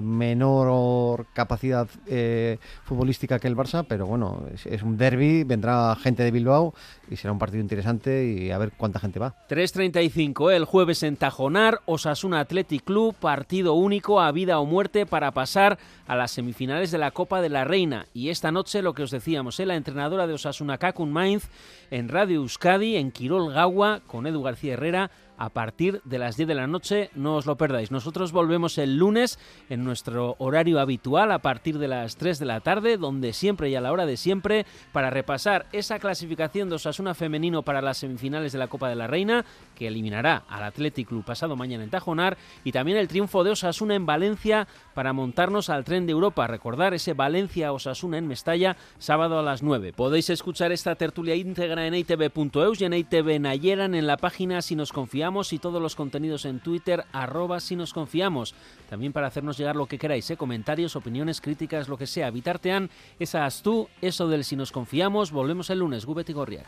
menor capacidad futbolística que el Barça, pero bueno, es, es un derby, vendrá gente de Bilbao y será un partido interesante y a ver cuánta gente va. 3.35 el jueves en Tajonar, Osasuna Athletic Club, partido único a vida o muerte para pasar a las semifinales de la Copa de la Reina. Y esta noche lo que os decíamos, ¿eh? la entrenadora de Osasuna Kakun Mainz en Radio Euskadi, en Quirol Gawa, con Edu García Herrera, a partir de las 10 de la noche, no os lo perdáis. Nosotros volvemos el lunes en nuestro horario habitual a partir de las 3 de la tarde, donde siempre y a la hora de siempre, para repasar esa clasificación de Osasuna femenino para las semifinales de la Copa de la Reina, que eliminará al Athletic Club pasado mañana en Tajonar, y también el triunfo de Osasuna en Valencia para montarnos al tren de Europa. Recordar ese Valencia-Osasuna en Mestalla, sábado a las 9. Podéis escuchar esta tertulia íntegra en itv.eus y en ITV Nayeran en la página Si nos confiamos y todos los contenidos en Twitter, arroba si nos confiamos. También para hacernos llegar lo que queráis, ¿eh? comentarios, opiniones, críticas, lo que sea. Bitartean, esa tú, eso del si nos confiamos. Volvemos el lunes, Gubet y Gorriak.